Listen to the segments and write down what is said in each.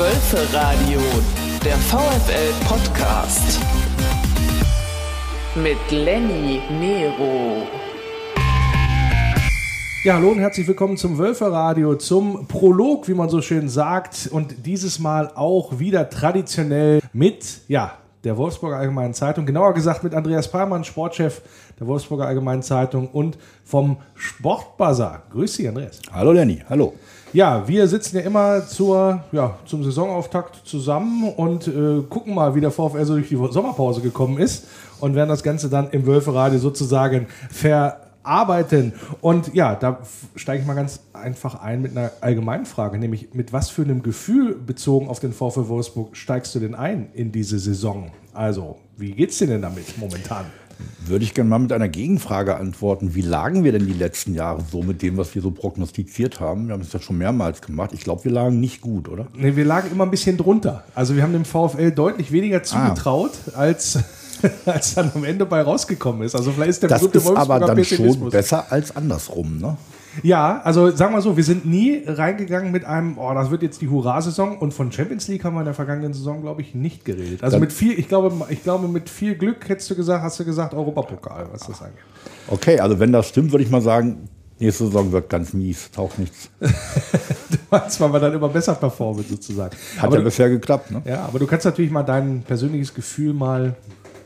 Wölferadio, der VfL-Podcast. Mit Lenny Nero. Ja, hallo und herzlich willkommen zum Wölferadio, zum Prolog, wie man so schön sagt. Und dieses Mal auch wieder traditionell mit, ja, der Wolfsburger Allgemeinen Zeitung, genauer gesagt mit Andreas Palmann, Sportchef der Wolfsburger Allgemeinen Zeitung und vom Sportbazar. Grüß dich, Andreas. Hallo Lenny, hallo. Ja, wir sitzen ja immer zur, ja, zum Saisonauftakt zusammen und äh, gucken mal, wie der VfL so durch die Sommerpause gekommen ist und werden das Ganze dann im Wölferadio sozusagen verarbeiten. Und ja, da steige ich mal ganz einfach ein mit einer allgemeinen Frage, nämlich mit was für einem Gefühl bezogen auf den VfL Wolfsburg steigst du denn ein in diese Saison? Also, wie geht's dir denn damit momentan? Würde ich gerne mal mit einer Gegenfrage antworten. Wie lagen wir denn die letzten Jahre so mit dem, was wir so prognostiziert haben? Wir haben es ja schon mehrmals gemacht. Ich glaube, wir lagen nicht gut, oder? Nee, wir lagen immer ein bisschen drunter. Also wir haben dem VfL deutlich weniger ah. zugetraut, ah. als, als dann am Ende bei rausgekommen ist. Also vielleicht ist der das ist aber dann schon besser als andersrum, ne? Ja, also sagen wir so, wir sind nie reingegangen mit einem, oh, das wird jetzt die Hurra-Saison und von Champions League haben wir in der vergangenen Saison, glaube ich, nicht geredet. Also Dann mit viel, ich glaube, ich glaube, mit viel Glück hättest du gesagt, hast du gesagt, Europapokal, was das angeht. Okay, also wenn das stimmt, würde ich mal sagen, nächste Saison wird ganz mies, taucht nichts. du meinst, weil wir dann immer besser performen sozusagen. Hat aber ja bisher geklappt, ne? Ja, aber du kannst natürlich mal dein persönliches Gefühl mal,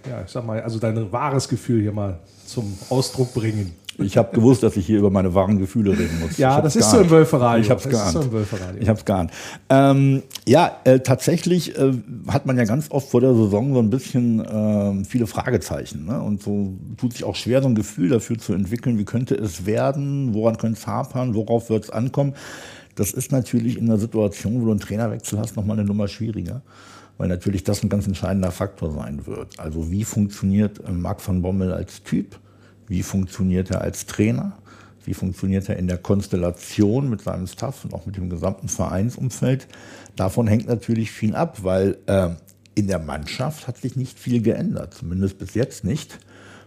ja, ich sag mal, also dein wahres Gefühl hier mal zum Ausdruck bringen. Ich habe gewusst, dass ich hier über meine wahren Gefühle reden muss. Ja, das ist so im Wölferadio. Ich habe es geahnt. So ich habe es geahnt. Ähm, ja, äh, tatsächlich äh, hat man ja ganz oft vor der Saison so ein bisschen äh, viele Fragezeichen. Ne? Und so tut sich auch schwer, so ein Gefühl dafür zu entwickeln, wie könnte es werden, woran könnte es hapern, worauf wird es ankommen. Das ist natürlich in einer Situation, wo du einen Trainerwechsel hast, nochmal eine Nummer schwieriger weil natürlich das ein ganz entscheidender Faktor sein wird. Also wie funktioniert äh, Marc van Bommel als Typ? Wie funktioniert er als Trainer? Wie funktioniert er in der Konstellation mit seinem Staff und auch mit dem gesamten Vereinsumfeld? Davon hängt natürlich viel ab, weil äh, in der Mannschaft hat sich nicht viel geändert, zumindest bis jetzt nicht.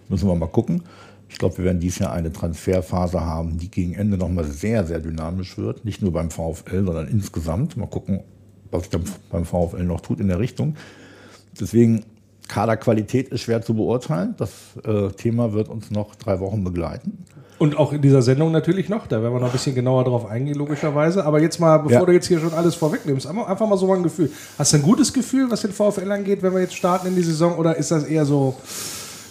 Müssen wir mal gucken. Ich glaube, wir werden dieses Jahr eine Transferphase haben, die gegen Ende nochmal sehr, sehr dynamisch wird. Nicht nur beim VfL, sondern insgesamt. Mal gucken, was sich beim VfL noch tut in der Richtung. Deswegen Kaderqualität ist schwer zu beurteilen. Das äh, Thema wird uns noch drei Wochen begleiten. Und auch in dieser Sendung natürlich noch, da werden wir noch ein bisschen genauer drauf eingehen, logischerweise. Aber jetzt mal, bevor ja. du jetzt hier schon alles vorwegnimmst, einfach mal so ein Gefühl. Hast du ein gutes Gefühl, was den VfL angeht, wenn wir jetzt starten in die Saison, oder ist das eher so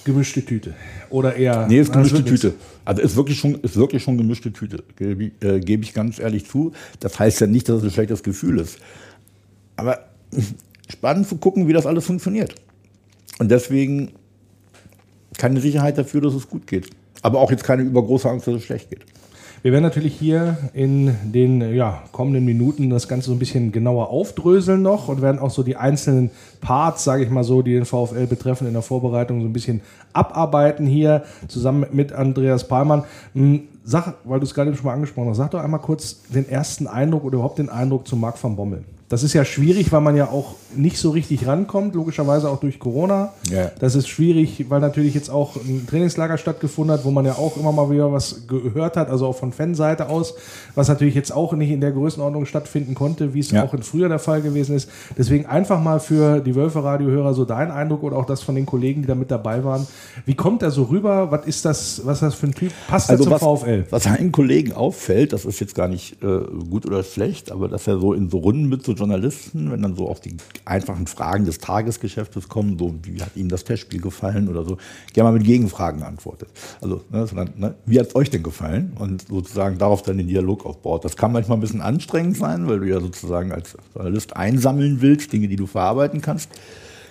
gemischte Tüte? Oder eher. Nee, ist gemischte Tüte. Also ist wirklich schon, ist wirklich schon gemischte Tüte, gebe äh, geb ich ganz ehrlich zu. Das heißt ja nicht, dass es ein schlechtes Gefühl ist. Aber spannend zu gucken, wie das alles funktioniert. Und deswegen keine Sicherheit dafür, dass es gut geht. Aber auch jetzt keine übergroße Angst, dass es schlecht geht. Wir werden natürlich hier in den ja, kommenden Minuten das Ganze so ein bisschen genauer aufdröseln noch und werden auch so die einzelnen Parts, sage ich mal so, die den VfL betreffen, in der Vorbereitung so ein bisschen abarbeiten hier zusammen mit Andreas Palmann. Hm, sag, weil du es gerade schon mal angesprochen hast, sag doch einmal kurz den ersten Eindruck oder überhaupt den Eindruck zu Marc van Bommel. Das ist ja schwierig, weil man ja auch nicht so richtig rankommt, logischerweise auch durch Corona. Ja. Das ist schwierig, weil natürlich jetzt auch ein Trainingslager stattgefunden hat, wo man ja auch immer mal wieder was gehört hat, also auch von Fanseite aus, was natürlich jetzt auch nicht in der Größenordnung stattfinden konnte, wie es ja. auch in früher der Fall gewesen ist. Deswegen einfach mal für die Wölfe-Radiohörer so dein Eindruck oder auch das von den Kollegen, die da mit dabei waren. Wie kommt er so rüber? Was ist das, was ist das für ein Typ? Passt also er zum was, VfL? Was einen Kollegen auffällt, das ist jetzt gar nicht äh, gut oder schlecht, aber dass er so in so Runden mit so Journalisten, wenn dann so auf die einfachen Fragen des Tagesgeschäftes kommen, so wie hat Ihnen das Testspiel gefallen oder so, gerne mal mit Gegenfragen antwortet. Also, ne, sondern, ne, wie hat es euch denn gefallen? Und sozusagen darauf dann den Dialog aufbaut. Das kann manchmal ein bisschen anstrengend sein, weil du ja sozusagen als Journalist einsammeln willst, Dinge, die du verarbeiten kannst.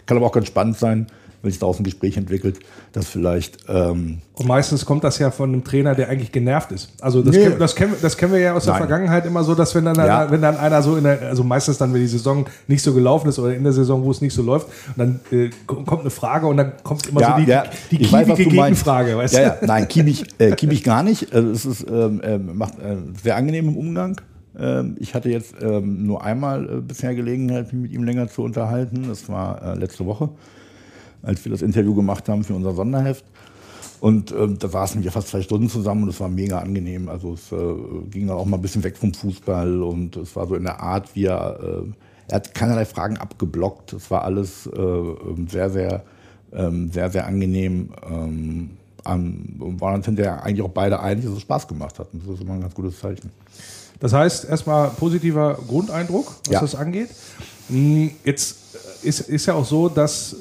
Kann aber auch ganz spannend sein, wenn sich daraus ein Gespräch entwickelt, das vielleicht. Ähm und meistens kommt das ja von einem Trainer, der eigentlich genervt ist. Also das, nee. kennen, das, kennen, das kennen wir ja aus Nein. der Vergangenheit immer so, dass wenn dann, ja. wenn dann einer so in der, also meistens dann, wenn die Saison nicht so gelaufen ist oder in der Saison, wo es nicht so läuft, dann äh, kommt eine Frage und dann kommt immer ja, so die, ja. die kiebige Gegenfrage. Weißt ja, ja, nein, kiebig, äh, kiebig gar nicht. Also es ist, ähm, äh, macht äh, sehr angenehm im Umgang. Ähm, ich hatte jetzt ähm, nur einmal äh, bisher Gelegenheit, mich mit ihm länger zu unterhalten. Das war äh, letzte Woche als wir das Interview gemacht haben für unser Sonderheft. Und äh, da saßen wir fast zwei Stunden zusammen und es war mega angenehm. Also es äh, ging dann auch mal ein bisschen weg vom Fußball und es war so in der Art, wie er äh, er hat keinerlei Fragen abgeblockt. Es war alles äh, sehr, sehr, ähm, sehr, sehr angenehm. Ähm, und waren uns hinterher eigentlich auch beide einig, dass es Spaß gemacht hat. Und das ist immer ein ganz gutes Zeichen. Das heißt, erstmal positiver Grundeindruck, was ja. das angeht. Hm, jetzt ist, ist ja auch so, dass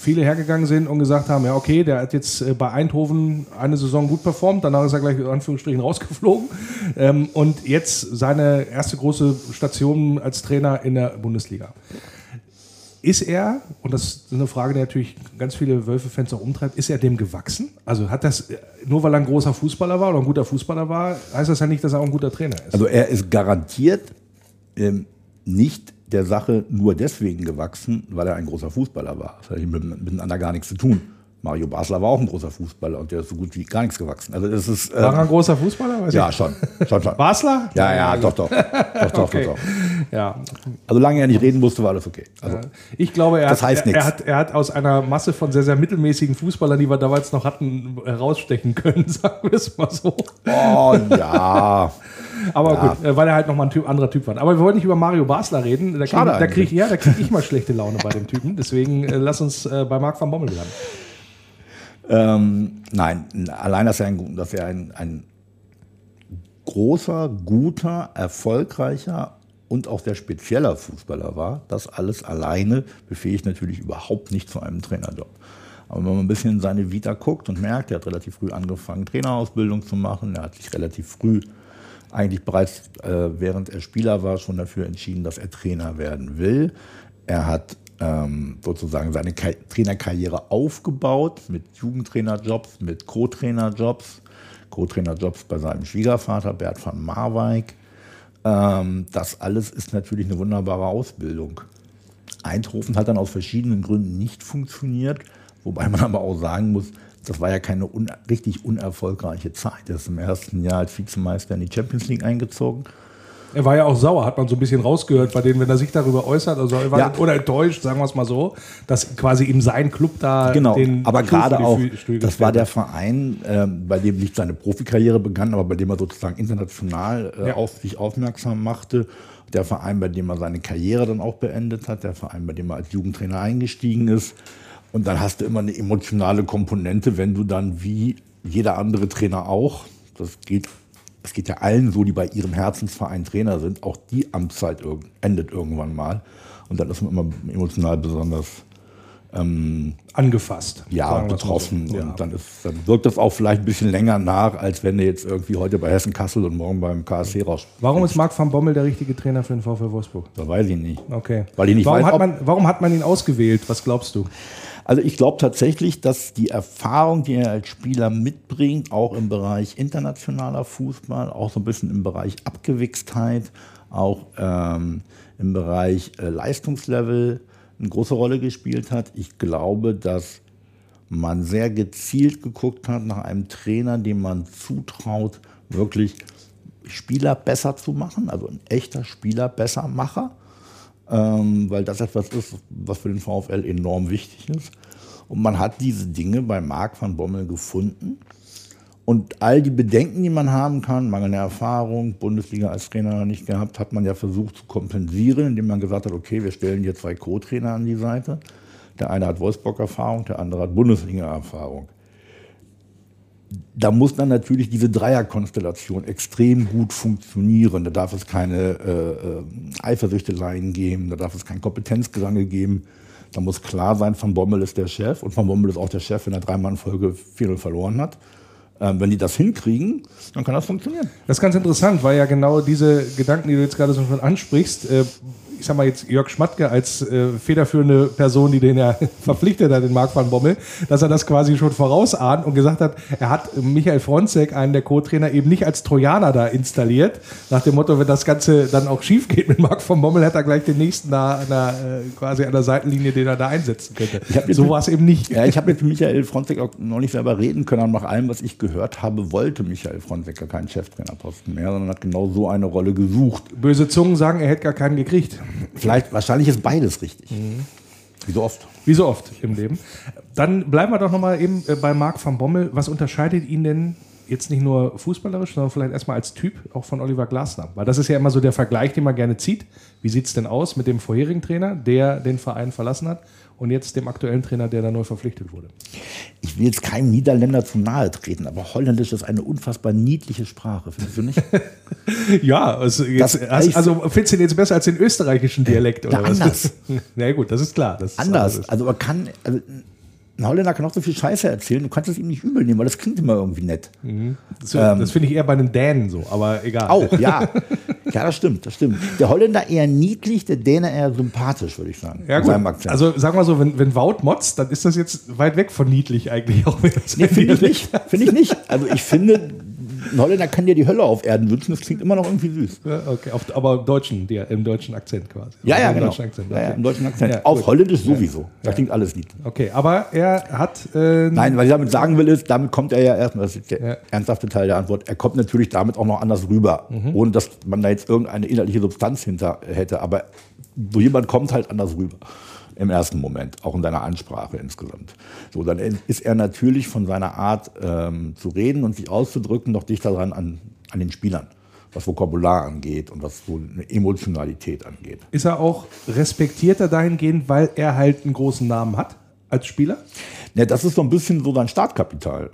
viele hergegangen sind und gesagt haben, ja okay, der hat jetzt äh, bei Eindhoven eine Saison gut performt, danach ist er gleich in Anführungsstrichen rausgeflogen ähm, und jetzt seine erste große Station als Trainer in der Bundesliga. Ist er, und das ist eine Frage, die natürlich ganz viele Wölfe-Fans auch umtreibt, ist er dem gewachsen? Also hat das, nur weil er ein großer Fußballer war oder ein guter Fußballer war, heißt das ja nicht, dass er auch ein gutter Trainer ist. Also er ist garantiert ähm, nicht der Sache nur deswegen gewachsen, weil er ein großer Fußballer war. Das hat miteinander gar nichts zu tun. Mario Basler war auch ein großer Fußballer und der ist so gut wie gar nichts gewachsen. Also das ist, ähm, war er ein großer Fußballer? Weiß ja, schon. schon, schon. Basler? Ja, ja, doch, doch. doch, doch, okay. doch, doch. Ja. Also lange er nicht reden musste, war alles okay. Also, ich glaube, er, das hat, heißt er, er, hat, er hat aus einer Masse von sehr, sehr mittelmäßigen Fußballern, die wir damals noch hatten, herausstechen können, sagen wir es mal so. Oh ja. Aber ja. gut, äh, weil er halt nochmal ein typ, anderer Typ war. Aber wir wollen nicht über Mario Basler reden. Da kriege krieg, ja, krieg ich mal schlechte Laune bei dem Typen. Deswegen äh, lass uns äh, bei Marc van Bommel bleiben. Ähm, nein, allein, dass er ein, dass er ein, ein großer, guter, erfolgreicher und auch sehr spezieller Fußballer war, das alles alleine befähigt natürlich überhaupt nicht zu einem Trainerjob. Aber wenn man ein bisschen in seine Vita guckt und merkt, er hat relativ früh angefangen, Trainerausbildung zu machen, er hat sich relativ früh, eigentlich bereits äh, während er Spieler war, schon dafür entschieden, dass er Trainer werden will. Er hat ähm, sozusagen seine Ka Trainerkarriere aufgebaut mit Jugendtrainerjobs, mit Co-Trainerjobs, Co-Trainerjobs bei seinem Schwiegervater Bert van Marwijk. Ähm, das alles ist natürlich eine wunderbare Ausbildung. Eindhoven hat dann aus verschiedenen Gründen nicht funktioniert, wobei man aber auch sagen muss, das war ja keine un richtig unerfolgreiche Zeit. Er ist im ersten Jahr als Vizemeister in die Champions League eingezogen er war ja auch sauer, hat man so ein bisschen rausgehört bei denen, wenn er sich darüber äußert, also er war ja. oder enttäuscht, sagen wir es mal so, dass quasi ihm sein Club da genau, den aber gerade auch, das war der Verein, äh, bei dem nicht seine Profikarriere begann, aber bei dem er sozusagen international äh, ja. auf sich aufmerksam machte. Der Verein, bei dem er seine Karriere dann auch beendet hat, der Verein, bei dem er als Jugendtrainer eingestiegen ist. Und dann hast du immer eine emotionale Komponente, wenn du dann wie jeder andere Trainer auch, das geht es geht ja allen so, die bei ihrem Herzensverein Trainer sind, auch die Amtszeit endet irgendwann mal. Und dann ist man immer emotional besonders ähm, angefasst. Ja, betroffen. So. Ja. Und dann, ist, dann wirkt das auch vielleicht ein bisschen länger nach, als wenn du jetzt irgendwie heute bei Hessen Kassel und morgen beim KSC raus. Warum ist Marc van Bommel der richtige Trainer für den VfL Wolfsburg? Das weiß ich nicht. Okay. Weil ich nicht warum, weiß, hat man, warum hat man ihn ausgewählt? Was glaubst du? Also ich glaube tatsächlich, dass die Erfahrung, die er als Spieler mitbringt, auch im Bereich internationaler Fußball, auch so ein bisschen im Bereich Abgewichstheit, auch ähm, im Bereich äh, Leistungslevel eine große Rolle gespielt hat. Ich glaube, dass man sehr gezielt geguckt hat nach einem Trainer, dem man zutraut, wirklich Spieler besser zu machen, also ein echter Spieler-Bessermacher ähm, weil das etwas ist, was für den VfL enorm wichtig ist. Und man hat diese Dinge bei Marc van Bommel gefunden. Und all die Bedenken, die man haben kann, mangelnde Erfahrung, Bundesliga als Trainer nicht gehabt, hat man ja versucht zu kompensieren, indem man gesagt hat, okay, wir stellen hier zwei Co-Trainer an die Seite. Der eine hat Wolfsburg-Erfahrung, der andere hat Bundesliga-Erfahrung da muss dann natürlich diese Dreierkonstellation extrem gut funktionieren. Da darf es keine äh, äh, Eifersüchteleien geben, da darf es kein Kompetenzgerangel geben. Da muss klar sein, Van Bommel ist der Chef und Van Bommel ist auch der Chef, wenn er dreimal in Folge 4-0 verloren hat. Ähm, wenn die das hinkriegen, dann kann das funktionieren. Das ist ganz interessant, weil ja genau diese Gedanken, die du jetzt gerade so schon ansprichst, äh, ich sag mal jetzt Jörg Schmatke als äh, federführende Person, die den ja verpflichtet hat, den Marc van Bommel, dass er das quasi schon vorausahnt und gesagt hat, er hat Michael Fronzek, einen der Co-Trainer, eben nicht als Trojaner da installiert. Nach dem Motto, wenn das Ganze dann auch schief geht mit Marc van Bommel, hat er gleich den nächsten da äh, quasi an der Seitenlinie, den er da einsetzen könnte. So war es eben nicht. Ja, ich habe mit Michael Fronzek auch noch nicht selber reden können, aber nach allem, was ich gehört habe, wollte Michael Fronzek keinen Cheftrainerposten mehr, sondern hat genau so eine Rolle gesucht. Böse Zungen sagen, er hätte gar keinen gekriegt. Vielleicht, wahrscheinlich ist beides richtig. Mhm. Wie so oft. Wie so oft im Leben. Dann bleiben wir doch nochmal eben äh, bei Marc van Bommel. Was unterscheidet ihn denn jetzt nicht nur fußballerisch, sondern vielleicht erstmal als Typ auch von Oliver Glasner. Weil das ist ja immer so der Vergleich, den man gerne zieht. Wie sieht es denn aus mit dem vorherigen Trainer, der den Verein verlassen hat? Und jetzt dem aktuellen Trainer, der da neu verpflichtet wurde. Ich will jetzt keinem Niederländer zu nahe treten, aber Holländisch ist eine unfassbar niedliche Sprache, findest du nicht? ja, also, jetzt, hast, also findest du den jetzt besser als den österreichischen Dialekt? Oder was? anders. Na gut, das ist klar. Das anders. Ist also man kann, also ein Holländer kann auch so viel Scheiße erzählen, du kannst es ihm nicht übel nehmen, weil das klingt immer irgendwie nett. Mhm. Das, ähm, das finde ich eher bei den Dänen so, aber egal. Auch, ja. Ja, das stimmt, das stimmt. Der Holländer eher niedlich, der Däne eher sympathisch, würde ich sagen. Ja, gut. Also sagen wir so, wenn, wenn Wout motzt, dann ist das jetzt weit weg von niedlich eigentlich auch. Nee, finde ich nicht. Finde ich nicht. Also ich finde, ein Holländer kann dir die Hölle auf Erden wünschen, das klingt immer noch irgendwie süß. Ja, okay, auf, aber im deutschen, im deutschen Akzent quasi. Ja, ja, genau. Akzent, okay. ja, ja, im deutschen Akzent. Auf gut. Holländisch sowieso. Da klingt alles lieb. Okay, aber er hat. Äh, Nein, was ich damit sagen will, ist, damit kommt er ja erstmal, das ist der ernsthafte Teil der Antwort, er kommt natürlich damit auch noch anders rüber, mhm. ohne dass man da jetzt irgendeine inhaltliche Substanz hinter hätte. Aber so jemand kommt halt anders rüber im ersten Moment, auch in seiner Ansprache insgesamt. So, dann ist er natürlich von seiner Art ähm, zu reden und sich auszudrücken noch dichter dran an, an den Spielern was Vokabular angeht und was so eine Emotionalität angeht. Ist er auch respektierter dahingehend, weil er halt einen großen Namen hat als Spieler? Ja, das ist so ein bisschen so sein Startkapital.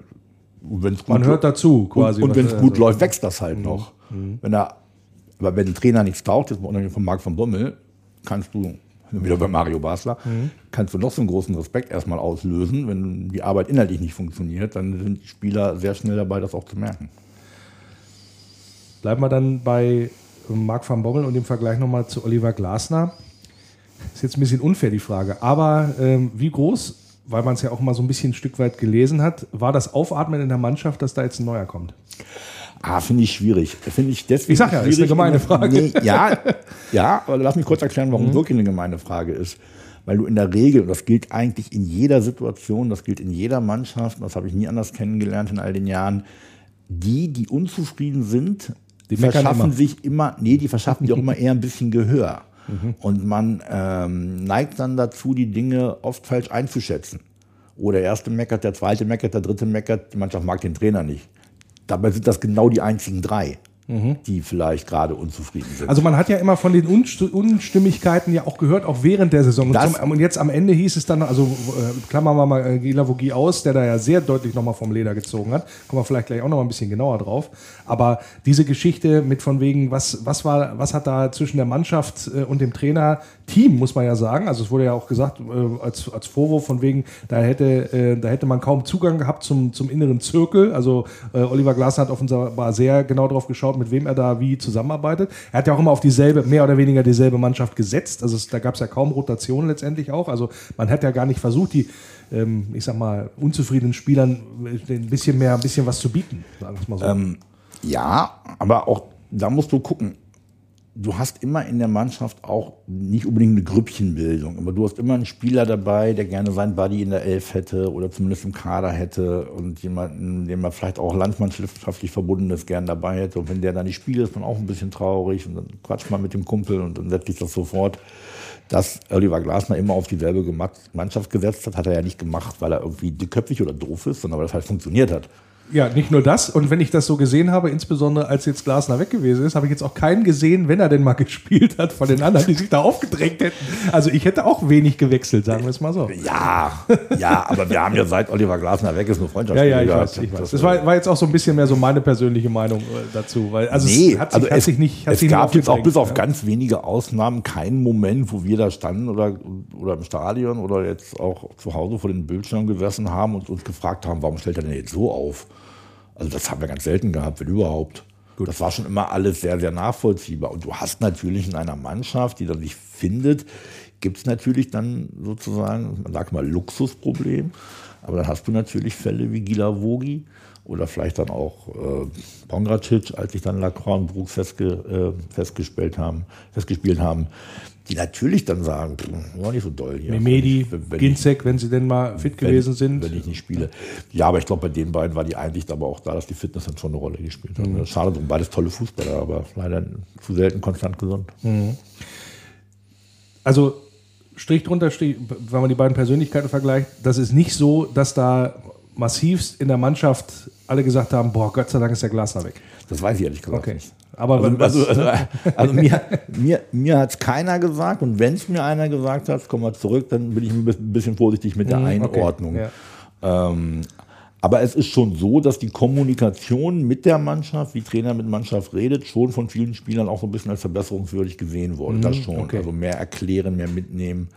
Man hört dazu quasi. Und, und wenn es gut läuft, wächst das halt mhm. noch. Mhm. Wenn er, aber wenn ein Trainer nichts taucht, jetzt mal von Marc von Bommel, kannst du wieder bei Mario Basler, mhm. kannst du noch so einen großen Respekt erstmal auslösen. Wenn die Arbeit inhaltlich nicht funktioniert, dann sind die Spieler sehr schnell dabei, das auch zu merken. Bleiben wir dann bei Marc van Bommel und dem Vergleich nochmal zu Oliver Glasner. Ist jetzt ein bisschen unfair die Frage, aber ähm, wie groß, weil man es ja auch mal so ein bisschen ein Stück weit gelesen hat, war das Aufatmen in der Mannschaft, dass da jetzt ein neuer kommt? Ah, finde ich schwierig. Finde ich deswegen. Ich sag ja, ist eine gemeine Frage. Nee, ja, ja, aber lass mich kurz erklären, warum mhm. wirklich eine gemeine Frage ist. Weil du in der Regel, und das gilt eigentlich in jeder Situation, das gilt in jeder Mannschaft, das habe ich nie anders kennengelernt in all den Jahren, die, die unzufrieden sind, die verschaffen immer. sich immer, nee, die verschaffen sich auch immer eher ein bisschen Gehör. Mhm. Und man ähm, neigt dann dazu, die Dinge oft falsch einzuschätzen. Oder der erste meckert, der zweite meckert, der dritte meckert, die Mannschaft mag den Trainer nicht. Dabei sind das genau die einzigen drei mhm. die vielleicht gerade unzufrieden sind. Also man hat ja immer von den Unstimmigkeiten ja auch gehört, auch während der Saison. Und, zum, und jetzt am Ende hieß es dann, also äh, klammern wir mal äh, Gila Vogie aus, der da ja sehr deutlich nochmal vom Leder gezogen hat. Kommen wir vielleicht gleich auch noch mal ein bisschen genauer drauf. Aber diese Geschichte mit von wegen, was, was, war, was hat da zwischen der Mannschaft äh, und dem Trainer, Team, muss man ja sagen, also es wurde ja auch gesagt, äh, als, als Vorwurf von wegen, da hätte, äh, da hätte man kaum Zugang gehabt zum, zum inneren Zirkel. Also äh, Oliver Glasner hat offenbar sehr genau drauf geschaut, geschaut, mit wem er da wie zusammenarbeitet. Er hat ja auch immer auf dieselbe, mehr oder weniger dieselbe Mannschaft gesetzt. Also es, da gab es ja kaum Rotation letztendlich auch. Also man hat ja gar nicht versucht, die, ähm, ich sag mal, unzufriedenen Spielern ein bisschen mehr, ein bisschen was zu bieten, sagen wir mal so. Ähm, ja, aber auch da musst du gucken du hast immer in der Mannschaft auch nicht unbedingt eine Grüppchenbildung, aber du hast immer einen Spieler dabei, der gerne seinen Buddy in der Elf hätte oder zumindest im Kader hätte und jemanden, dem man vielleicht auch landsmannschaftlich verbunden ist, gern dabei hätte. Und wenn der dann nicht spielt, ist man auch ein bisschen traurig und dann quatscht man mit dem Kumpel und dann setzt sich das sofort. Dass Oliver Glasner immer auf dieselbe Mannschaft gesetzt hat, hat er ja nicht gemacht, weil er irgendwie dickköpfig oder doof ist, sondern weil das halt funktioniert hat. Ja, nicht nur das. Und wenn ich das so gesehen habe, insbesondere als jetzt Glasner weg gewesen ist, habe ich jetzt auch keinen gesehen, wenn er denn mal gespielt hat, von den anderen, die sich da aufgedrängt hätten. Also ich hätte auch wenig gewechselt, sagen wir es mal so. Ja, ja, aber wir haben ja seit Oliver Glasner weg ist, eine Freundschaft. Ja, ja, ich weiß, ich weiß. Das war, war, jetzt auch so ein bisschen mehr so meine persönliche Meinung äh, dazu. Weil, also nee, es hat sich, also hat es, sich nicht. Hat es sich gab jetzt auch bis auf ganz wenige Ausnahmen keinen Moment, wo wir da standen oder, oder im Stadion oder jetzt auch zu Hause vor den Bildschirmen gesessen haben und uns gefragt haben, warum stellt er denn jetzt so auf? Also das haben wir ganz selten gehabt, wenn überhaupt. Gut. Das war schon immer alles sehr, sehr nachvollziehbar. Und du hast natürlich in einer Mannschaft, die dann sich findet, gibt es natürlich dann sozusagen, man sagt mal Luxusproblem. Aber dann hast du natürlich Fälle wie Gila Vogi oder vielleicht dann auch äh, Pongracic, als sich dann Lacroix und Brooks festge, äh, festgespielt haben, festgespielt haben, die natürlich dann sagen, war nicht so doll hier. Memedi, Ginzek, wenn sie denn mal fit wenn, gewesen sind. Wenn ich nicht spiele. Ja, aber ich glaube, bei den beiden war die Einsicht aber auch da, dass die Fitness dann schon eine Rolle gespielt hat. Mhm. Schade drum, beides tolle Fußballer, aber leider zu selten konstant gesund. Mhm. Also Strich drunter, Strich, wenn man die beiden Persönlichkeiten vergleicht, das ist nicht so, dass da massivst in der Mannschaft alle gesagt haben, boah, Gott sei Dank ist der Glasner weg. Das weiß ich ehrlich gesagt Okay. nicht. Aber Also, also, also, also mir, mir, mir hat es keiner gesagt und wenn es mir einer gesagt hat, kommen wir zurück, dann bin ich ein bi- bisschen vorsichtig mit der Mhm, okay. Einordnung. Ja. Ähm, aber es ist schon so, dass die Kommunikation mit der Mannschaft, wie Trainer mit Mannschaft redet, schon von vielen Spielern auch so ein bisschen als verbesserungswürdig gesehen wurde. das schon. Mhm, okay. Also mehr erklären, mehr mitnehmen.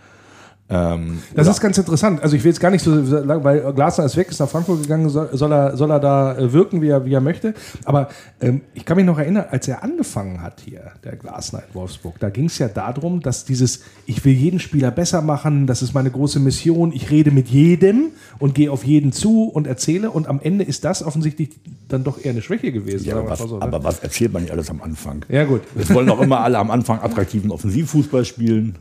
Ähm, Das ist ganz interessant. Also ich will jetzt gar nicht so lang, weil Glasner ist weg, ist nach Frankfurt gegangen, soll, soll, er, soll er da äh, wirken, wie er, wie er möchte. Aber ähm, ich kann mich noch erinnern, als er angefangen hat hier, der Glasner in Wolfsburg, da ging es ja darum, dass dieses, ich will jeden Spieler besser machen, das ist meine große Mission, ich rede mit jedem und gehe auf jeden zu und erzähle und am Ende ist das offensichtlich dann doch eher eine Schwäche gewesen. ja, sagen aber, was, so, ne? aber was erzählt man nicht alles am Anfang? ja gut. Es wollen doch immer alle am Anfang attraktiven Offensivfußball spielen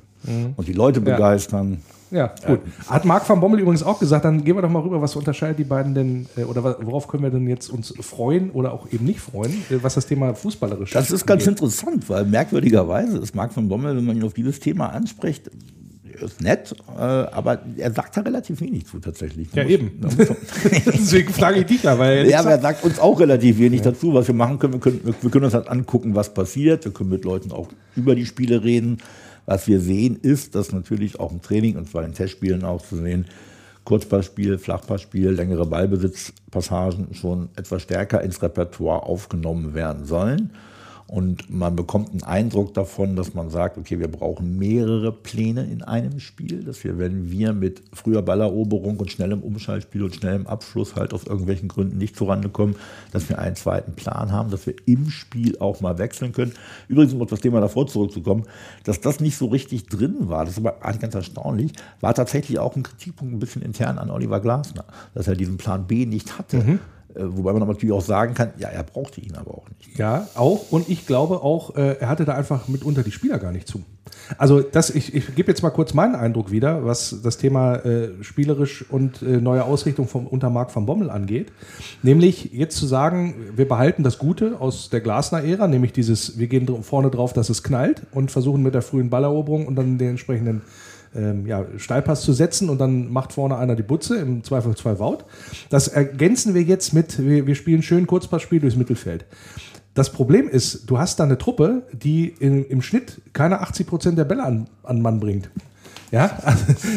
und die Leute begeistern. Ja, gut. Hat Marc van Bommel übrigens auch gesagt, dann gehen wir doch mal rüber, was unterscheidet die beiden denn, äh, oder worauf können wir denn jetzt uns freuen oder auch eben nicht freuen, äh, was das Thema fußballerisch Das ist ganz angeht. interessant, weil merkwürdigerweise ist Marc von Bommel, wenn man ihn auf dieses Thema anspricht, ist nett, äh, aber er sagt da relativ wenig zu tatsächlich. Ja, Muss- eben. da Deswegen frage ich dich ja, weil Ja, aber er sagt uns auch relativ wenig dazu, was wir machen können. Wir können, wir können uns halt angucken, was passiert. Wir können mit Leuten auch über die Spiele reden. Was wir sehen, ist, dass natürlich auch im Training und zwar in Testspielen auch zu sehen, Kurzpassspiel, Flachpassspiel, längere Ballbesitzpassagen schon etwas stärker ins Repertoire aufgenommen werden sollen. Und man bekommt einen Eindruck davon, dass man sagt, okay, wir brauchen mehrere Pläne in einem Spiel, dass wir, wenn wir mit früher Balleroberung und schnellem Umschaltspiel und schnellem Abschluss halt aus irgendwelchen Gründen nicht zurande kommen, dass wir einen zweiten Plan haben, dass wir im Spiel auch mal wechseln können. Übrigens, um auf das Thema davor zurückzukommen, dass das nicht so richtig drin war, das ist aber eigentlich ganz erstaunlich, war tatsächlich auch ein Kritikpunkt ein bisschen intern an Oliver Glasner, dass er diesen Plan B nicht hatte. Äh, Wobei man natürlich auch sagen kann, ja, er brauchte ihn aber auch nicht. Ja, auch. Und ich glaube auch, äh, er hatte da einfach mitunter die Spieler gar nicht zu. Also das, ich, ich gebe jetzt mal kurz meinen Eindruck wieder, was das Thema äh, spielerisch und äh, neue Ausrichtung vom unter Marc van Bommel angeht. Nämlich jetzt zu sagen, wir behalten das Gute aus der Glasner-Ära, nämlich dieses, wir gehen vorne drauf, dass es knallt und versuchen mit der frühen Balleroberung und dann den entsprechenden ähm, ja, Steilpass zu setzen und dann macht vorne einer die Butze, im Zweifel zwei Wout. Das ergänzen wir jetzt mit, wir, wir spielen schön Kurzpassspiel durchs Mittelfeld. Das Problem ist, du hast da eine Truppe, die in, im Schnitt keine 80 Prozent der Bälle an, an Mann bringt. Ja,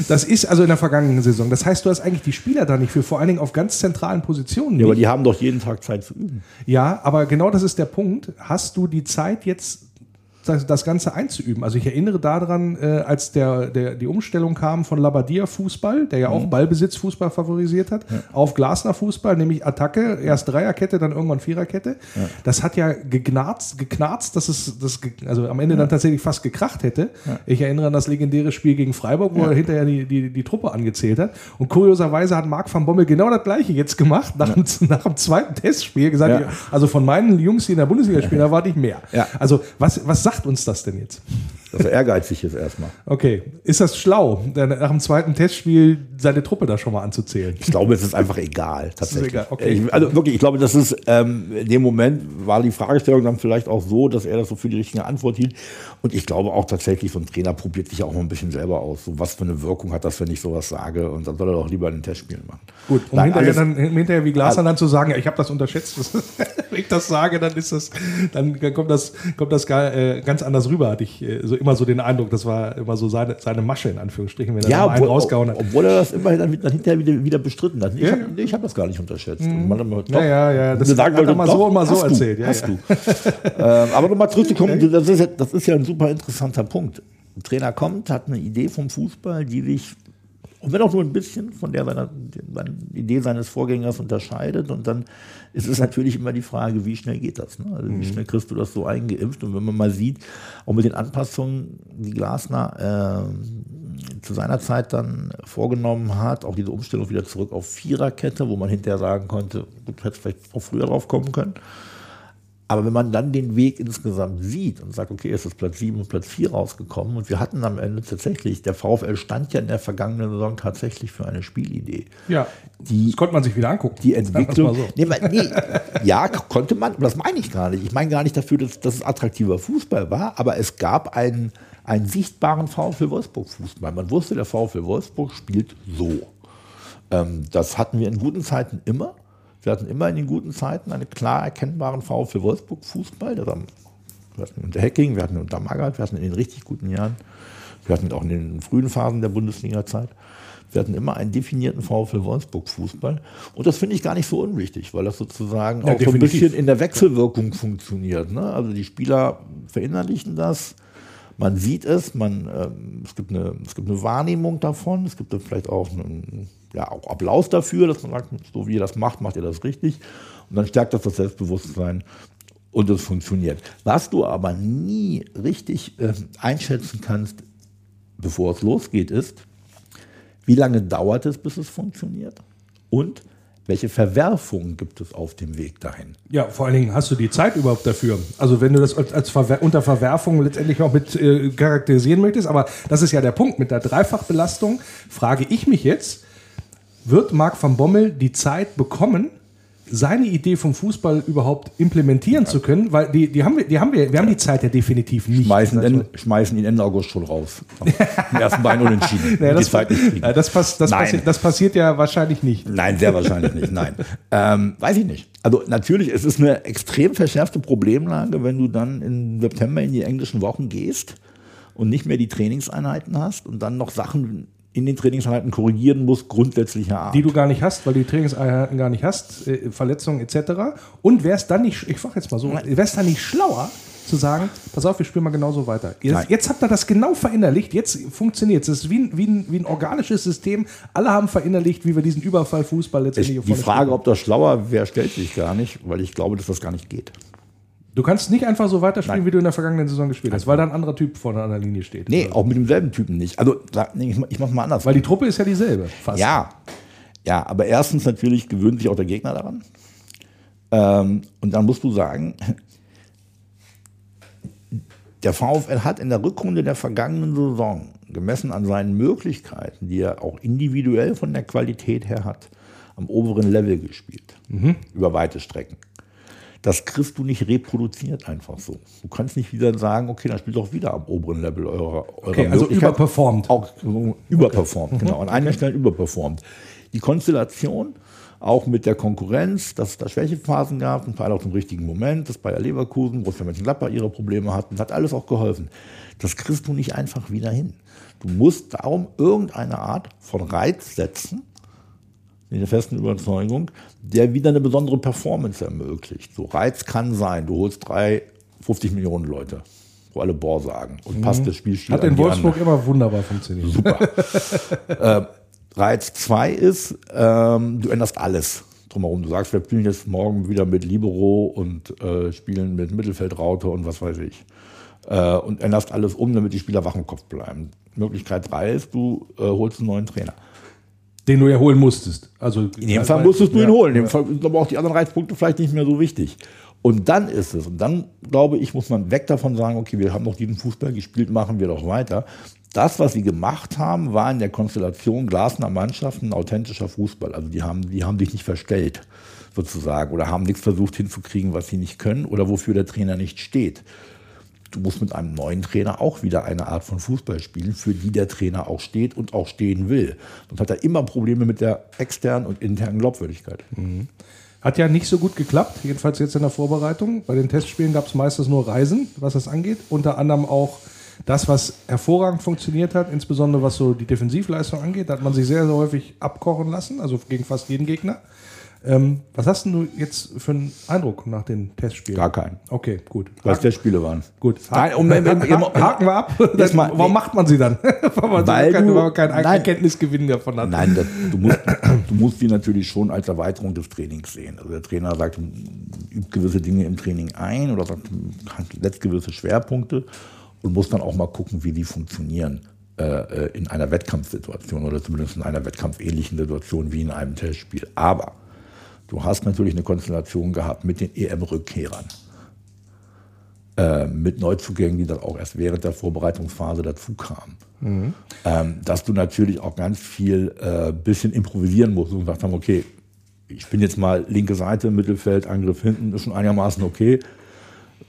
das ist also in der vergangenen Saison. Das heißt, du hast eigentlich die Spieler da nicht für, vor allen Dingen auf ganz zentralen Positionen. Ja, aber die haben doch jeden Tag Zeit zu üben. Ja, aber genau das ist der Punkt. Hast du die Zeit jetzt das, Ganze einzuüben? Also ich erinnere daran, äh, als der, der, die Umstellung kam von Labadia Fußball, der ja auch Ballbesitz Fußball favorisiert hat, auf Glasner Fußball, nämlich Attacke, erst Dreierkette, dann irgendwann Viererkette. Das hat ja geknarzt, geknarzt, dass es das, also am Ende dann tatsächlich fast gekracht hätte. Ich erinnere an das legendäre Spiel gegen Freiburg, wo er hinterher die, die, die Truppe angezählt hat. Und kurioserweise hat Marc van Bommel genau das gleiche jetzt gemacht, nach, dem, nach dem zweiten Testspiel gesagt, Ja. also von meinen Jungs, die in der Bundesliga spielen, da warte ich mehr. Ja. Also was, was sagt uns das denn jetzt? Dass er ehrgeizig ist erstmal. Okay, ist das schlau, nach dem zweiten Testspiel seine Truppe da schon mal anzuzählen? Ich glaube, es ist einfach egal, tatsächlich. egal, okay. ich, also wirklich, ich glaube, das ist, ähm, in dem Moment war die Fragestellung dann vielleicht auch so, dass er das so für die richtige Antwort hielt. Und ich glaube auch tatsächlich, so ein Trainer probiert sich auch mal ein bisschen selber aus. So, was für eine Wirkung hat das, wenn ich sowas sage? Und dann soll er doch lieber ein Testspiel machen. Gut, um Nein, hinterher, alles- dann, hinterher wie Glasner dann zu sagen, ja, ich habe das unterschätzt. Wenn ich das sage, dann ist das, dann kommt das, kommt das gar, äh, ganz anders rüber. Hatte ich äh, so immer so den Eindruck, das war immer so seine, seine Masche in Anführungsstrichen, wenn er Ja, einen rausgehauen hat. obwohl er das immerhin dann, dann hinterher wieder, wieder bestritten hat. Ich Ja, habe nee, hab das gar nicht unterschätzt. Und man immer, Ja, ja, ja, das sagen hat er mal so und mal so hast erzählt, Du, ja, hast ja. du. ähm, aber nochmal zurückzukommen, das, ist ja, das ist ja ein super interessanter Punkt. Ein Trainer kommt, hat eine Idee vom Fußball, die sich, und wenn auch nur ein bisschen, von der seiner Idee seines Vorgängers unterscheidet. Und dann ist es natürlich immer die Frage, wie schnell geht das? Ne? Also wie schnell kriegst du das so eingeimpft? Und wenn man mal sieht, auch mit den Anpassungen, die Glasner äh, zu seiner Zeit dann vorgenommen hat, auch diese Umstellung wieder zurück auf Viererkette, wo man hinterher sagen konnte, gut, hätte vielleicht auch früher drauf kommen können. Aber wenn man dann den Weg insgesamt sieht und sagt, okay, es ist Platz 7 und Platz 4 rausgekommen und wir hatten am Ende tatsächlich, der VfL stand ja in der vergangenen Saison tatsächlich für eine Spielidee. Ja, Die- das konnte man sich wieder angucken. Die Entwicklung. so. Nee, nee, ja, konnte man, aber das meine ich gar nicht. Ich meine gar nicht dafür, dass, dass es attraktiver Fußball war, aber es gab einen, einen sichtbaren VfL Wolfsburg-Fußball. Man wusste, der VfL Wolfsburg spielt so. Ähm, das hatten wir in guten Zeiten immer. Wir hatten immer in den guten Zeiten einen klar erkennbaren VfL Wolfsburg-Fußball. Wir hatten unter Hacking, wir hatten unter Magath, wir hatten in den richtig guten Jahren, wir hatten auch in den frühen Phasen der Bundesliga-Zeit. Wir hatten immer einen definierten VfL Wolfsburg-Fußball. Und das finde ich gar nicht so unwichtig, weil das sozusagen ja, auch definitiv. so ein bisschen in der Wechselwirkung funktioniert. Ne? Also die Spieler verinnerlichen das, man sieht es, man, ähm, es, gibt eine, es gibt eine Wahrnehmung davon, es gibt vielleicht auch, einen, ja, auch Applaus dafür, dass man sagt, so wie ihr das macht, macht ihr das richtig. Und dann stärkt das das Selbstbewusstsein und es funktioniert. Was du aber nie richtig äh, einschätzen kannst, bevor es losgeht, ist, wie lange dauert es, bis es funktioniert? Und welche Verwerfungen gibt es auf dem Weg dahin? Ja, vor allen Dingen hast du die Zeit überhaupt dafür. Also wenn du das als Verwer unter Verwerfung letztendlich auch mit äh, charakterisieren möchtest, aber das ist ja der Punkt. Mit der Dreifachbelastung frage ich mich jetzt, wird Marc van Bommel die Zeit bekommen, seine Idee vom Fußball überhaupt implementieren ja. zu können, weil die, die haben wir, die haben wir, wir haben die Zeit ja definitiv nicht. Schmeißen, in, schmeißen ihn Ende August schon raus. Im ersten Bein unentschieden. naja, das, ja, das, pass, das, passi das, passiert ja wahrscheinlich nicht. Nein, sehr wahrscheinlich nicht. Nein, ähm, weiß ich nicht. Also natürlich, es ist eine extrem verschärfte Problemlage, wenn du dann im September in die englischen Wochen gehst und nicht mehr die Trainingseinheiten hast und dann noch Sachen in den Trainingseinheiten korrigieren muss, grundsätzlicher Art. Die du gar nicht hast, weil du die Trainingseinheiten gar nicht hast, äh, Verletzungen etc. Und wäre es dann nicht, ich frage jetzt mal so, wäre es dann nicht schlauer, zu sagen, pass auf, wir spielen mal genauso weiter. Jetzt, jetzt, habt ihr das genau verinnerlicht, jetzt funktioniert es. Es ist wie ein, wie, ein, wie ein organisches System. Alle haben verinnerlicht, wie wir diesen Überfallfußball letztendlich ich, Die Frage, ob das schlauer wäre, stellt sich gar nicht, weil ich glaube, dass das gar nicht geht. Du kannst nicht einfach so weiterspielen, Nein. wie du in der vergangenen Saison gespielt hast, weil da ein anderer Typ vorne an der Linie steht. Nee, auch mit demselben Typen nicht. Also, ich, ich mach's mal anders. Weil die Truppe ist ja dieselbe, fast. Ja. Ja, aber erstens natürlich gewöhnt sich auch der Gegner daran. Ähm, und dann musst du sagen, der VfL hat in der Rückrunde der vergangenen Saison, gemessen an seinen Möglichkeiten, die er auch individuell von der Qualität her hat, am oberen Level gespielt. Mhm. Über weite Strecken. Das kriegst du nicht reproduziert einfach so. Du kannst nicht wieder sagen, okay, dann spielt doch wieder am oberen Level eurer, eurer okay, Also überperformt. Auch überperformt, okay. genau. An einer okay. Stelle überperformt. Die Konstellation, auch mit der Konkurrenz, dass es da Schwächephasen gab, und vor allem auch zum richtigen Moment, dass Bayer Leverkusen, Borussia Mönchengladbach ihre Probleme hatten, hat alles auch geholfen. Das kriegst du nicht einfach wieder hin. Du musst darum irgendeine Art von Reiz setzen, in der festen Überzeugung, der wieder eine besondere Performance ermöglicht. So Reiz kann sein, du holst drei 50 Millionen Leute, wo alle Bohr sagen und mhm. passt das Spielstil Hat in Wolfsburg an. immer wunderbar funktioniert. Super. äh, Reiz 2 ist, ähm, du änderst alles drumherum. Du sagst, wir spielen jetzt morgen wieder mit Libero und äh, spielen mit Mittelfeldraute und was weiß ich. Äh, und änderst alles um, damit die Spieler wach im Kopf bleiben. Möglichkeit 3 ist, du äh, holst einen neuen Trainer. Den du ja holen musstest. Also, in dem Fall musstest du ihn holen. In dem Fall sind aber auch die anderen Reizpunkte vielleicht nicht mehr so wichtig. Und dann ist es, und dann glaube ich, muss man weg davon sagen, okay, wir haben noch diesen Fußball gespielt, machen wir doch weiter. Das, was sie gemacht haben, war in der Konstellation Glasner Mannschaften ein authentischer Fußball. Also die haben, die haben sich nicht verstellt, sozusagen, oder haben nichts versucht hinzukriegen, was sie nicht können oder wofür der Trainer nicht steht du musst mit einem neuen Trainer auch wieder eine Art von Fußball spielen, für die der Trainer auch steht und auch stehen will. Sonst hat er immer Probleme mit der externen und internen Glaubwürdigkeit. Mhm. Hat ja nicht so gut geklappt, jedenfalls jetzt in der Vorbereitung. Bei den Testspielen gab es meistens nur Reisen, was das angeht. Unter anderem auch das, was hervorragend funktioniert hat, insbesondere was so die Defensivleistung angeht. Da hat man sich sehr, sehr häufig abkochen lassen, also gegen fast jeden Gegner. Ähm, was hast du jetzt für einen Eindruck nach den Testspielen? Gar keinen. Okay, gut. Weil es Testspiele waren. Gut. Nein, um, um, um, haken wir ab. Das, mal, warum macht man sie dann? weil man weil kein, du, keinen Erkenntnisgewinn davon hat. Nein, das, du, musst, du musst die natürlich schon als Erweiterung des Trainings sehen. Also der Trainer sagt, übt gewisse Dinge im Training ein oder sagt, setzt gewisse Schwerpunkte und muss dann auch mal gucken, wie die funktionieren äh, äh, in einer Wettkampfsituation oder zumindest in einer wettkampfähnlichen Situation wie in einem Testspiel. Aber Du hast natürlich eine Konstellation gehabt mit den EM-Rückkehrern, äh, mit Neuzugängen, die dann auch erst während der Vorbereitungsphase dazu kamen. Mhm. Ähm, dass du natürlich auch ganz viel äh, bisschen improvisieren musst und gesagt haben, okay, ich bin jetzt mal linke Seite, Mittelfeld, Angriff hinten, ist schon einigermaßen okay.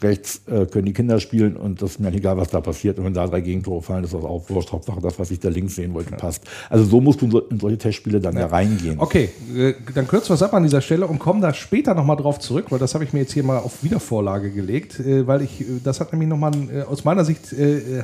Rechts äh, können die Kinder spielen und das ist mir egal, was da passiert. Und wenn da drei Gegentore fallen, ist das auch wurscht. Hauptsache das, was ich da links sehen wollte, passt. Also so musst du in solche Testspiele dann ja, ja reingehen. Okay, äh, dann kürzen wir es ab an dieser Stelle und kommen da später nochmal drauf zurück, weil das habe ich mir jetzt hier mal auf Wiedervorlage gelegt, äh, weil ich, äh, das hat nämlich nochmal, äh, aus meiner Sicht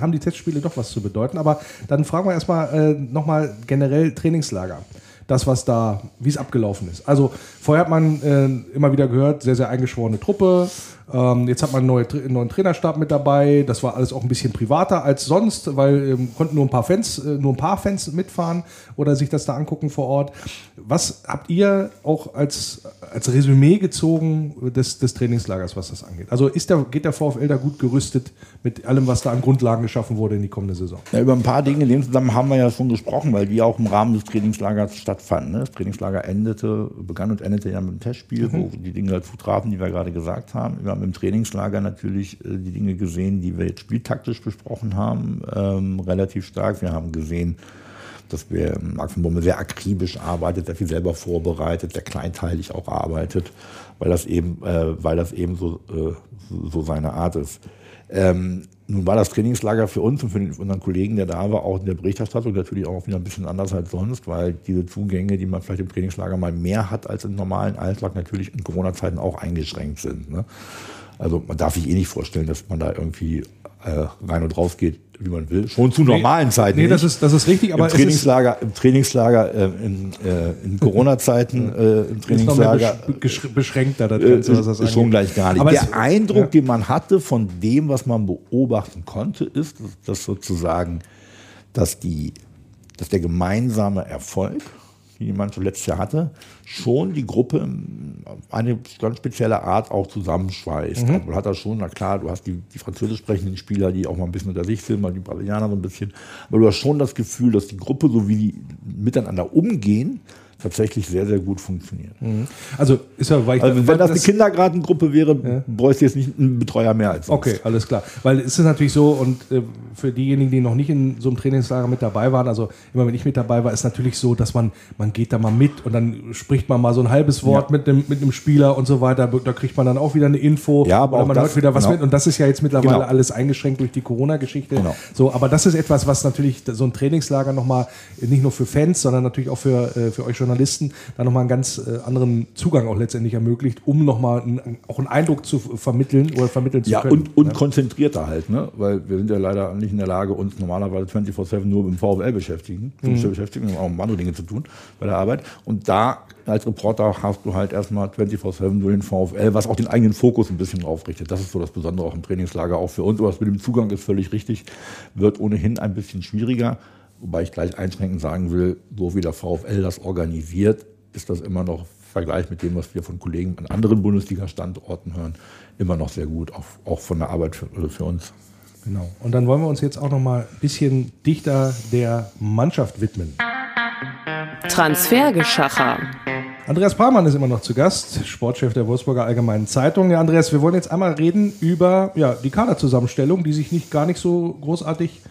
haben die Testspiele doch was zu bedeuten. Aber dann fragen wir erstmal äh, nochmal generell Trainingslager das, was da, wie es abgelaufen ist. Also vorher hat man äh, immer wieder gehört, sehr, sehr eingeschworene Truppe, ähm, jetzt hat man einen neuen, einen neuen Trainerstab mit dabei. Das war alles auch ein bisschen privater als sonst, weil ähm, konnten nur ein paar Fans, äh, nur ein paar Fans mitfahren oder sich das da angucken vor Ort. Was habt ihr auch als, als Resümee gezogen des, des Trainingslagers, was das angeht? Also ist der, geht der VfL da gut gerüstet mit allem, was da an Grundlagen geschaffen wurde in die kommende Saison? Ja, über ein paar Dinge in dem Zusammenhang haben wir ja schon gesprochen, weil die auch im Rahmen des Trainingslagers stattfanden. Ne? Das Trainingslager endete, begann und endete ja mit dem Testspiel, mhm. wo die Dinge dazu trafen, die wir gerade gesagt haben. Wir haben im Trainingslager natürlich äh, die Dinge gesehen, die wir jetzt spieltaktisch besprochen haben, ähm, relativ stark. Wir haben gesehen, dass wir Max von Bummel sehr akribisch arbeitet, sehr viel selber vorbereitet, sehr kleinteilig auch arbeitet, weil das eben, äh, weil das eben so, äh, so seine Art ist. Ähm, nun war das Trainingslager für uns und für unseren Kollegen, der da war, auch in der Berichterstattung natürlich auch wieder ein bisschen anders als sonst, weil diese Zugänge, die man vielleicht im Trainingslager mal mehr hat als im normalen Alltag, natürlich in Corona-Zeiten auch eingeschränkt sind. Ne? Also man darf sich eh nicht vorstellen, dass man da irgendwie äh, rein und raus geht, wie man will. Schon zu normalen Zeiten. Nee, das ist, das ist richtig, aber Im Trainingslager, im Trainingslager äh, in, äh, in Corona-Zeiten äh, im Trainingslager ist beschränkter, das äh, Ganze, was das ist schon gleich gar nicht. Aber Der es, Eindruck, ja. den man hatte von dem, was man beobachten konnte, ist, dass sozusagen, dass die, dass der gemeinsame Erfolg die Mannschaft letztes Jahr hatte, schon die Gruppe eine ganz spezielle Art auch zusammenschweißt. Mhm. Man hat das schon, na klar, du hast die, die französisch sprechenden Spieler, die auch mal ein bisschen unter sich sind, mal die Brasilianer so ein bisschen, aber du hast schon das Gefühl, dass die Gruppe, so wie die miteinander umgehen, tatsächlich sehr, sehr gut funktioniert. Mhm. Also ist ja, weil ich, also, wenn das, das eine Kindergartengruppe wäre, ja. bräuchte jetzt nicht einen Betreuer mehr als sonst. Okay, alles klar. Weil es ist natürlich so, und äh, für diejenigen, die noch nicht in so einem Trainingslager mit dabei waren, also immer wenn ich mit dabei war, ist natürlich so, dass man, man geht da mal mit und dann spricht man mal so ein halbes Wort ja. mit, dem, mit einem Spieler und so weiter. Da kriegt man dann auch wieder eine Info ja, aber oder man das, hört wieder was genau. mit. Und das ist ja jetzt mittlerweile genau. alles eingeschränkt durch die Corona-Geschichte. Genau. So, aber das ist etwas, was natürlich so ein Trainingslager nochmal nicht nur für Fans, sondern natürlich auch für, äh, für euch Journalisten dann nochmal einen ganz äh, anderen Zugang auch letztendlich ermöglicht, um nochmal ein, auch einen Eindruck zu vermitteln oder vermitteln zu ja, können. Und, und ja. konzentrierter halt, ne? weil wir sind ja leider nicht in der Lage, uns normalerweise 24-7 nur mit dem VfL beschäftigen, mhm. beschäftigen, um auch andere Dinge zu tun bei der Arbeit. Und da als Reporter hast du halt erstmal 24-7 nur den VfL, was auch den eigenen Fokus ein bisschen aufrichtet. Das ist so das Besondere auch im Trainingslager, auch für uns. Aber das mit dem Zugang ist völlig richtig, wird ohnehin ein bisschen schwieriger. Wobei ich gleich einschränkend sagen will, so wie der VfL das organisiert, ist das immer noch im Vergleich mit dem, was wir von Kollegen an anderen Bundesliga-Standorten hören, immer noch sehr gut, auch, auch von der Arbeit für, also für uns. Genau. Und dann wollen wir uns jetzt auch noch mal ein bisschen dichter der Mannschaft widmen. Transfergeschacher. Andreas Parmann ist immer noch zu Gast, Sportchef der Wolfsburger Allgemeinen Zeitung. Ja, Andreas, wir wollen jetzt einmal reden über ja, die Kaderzusammenstellung, die sich nicht gar nicht so großartig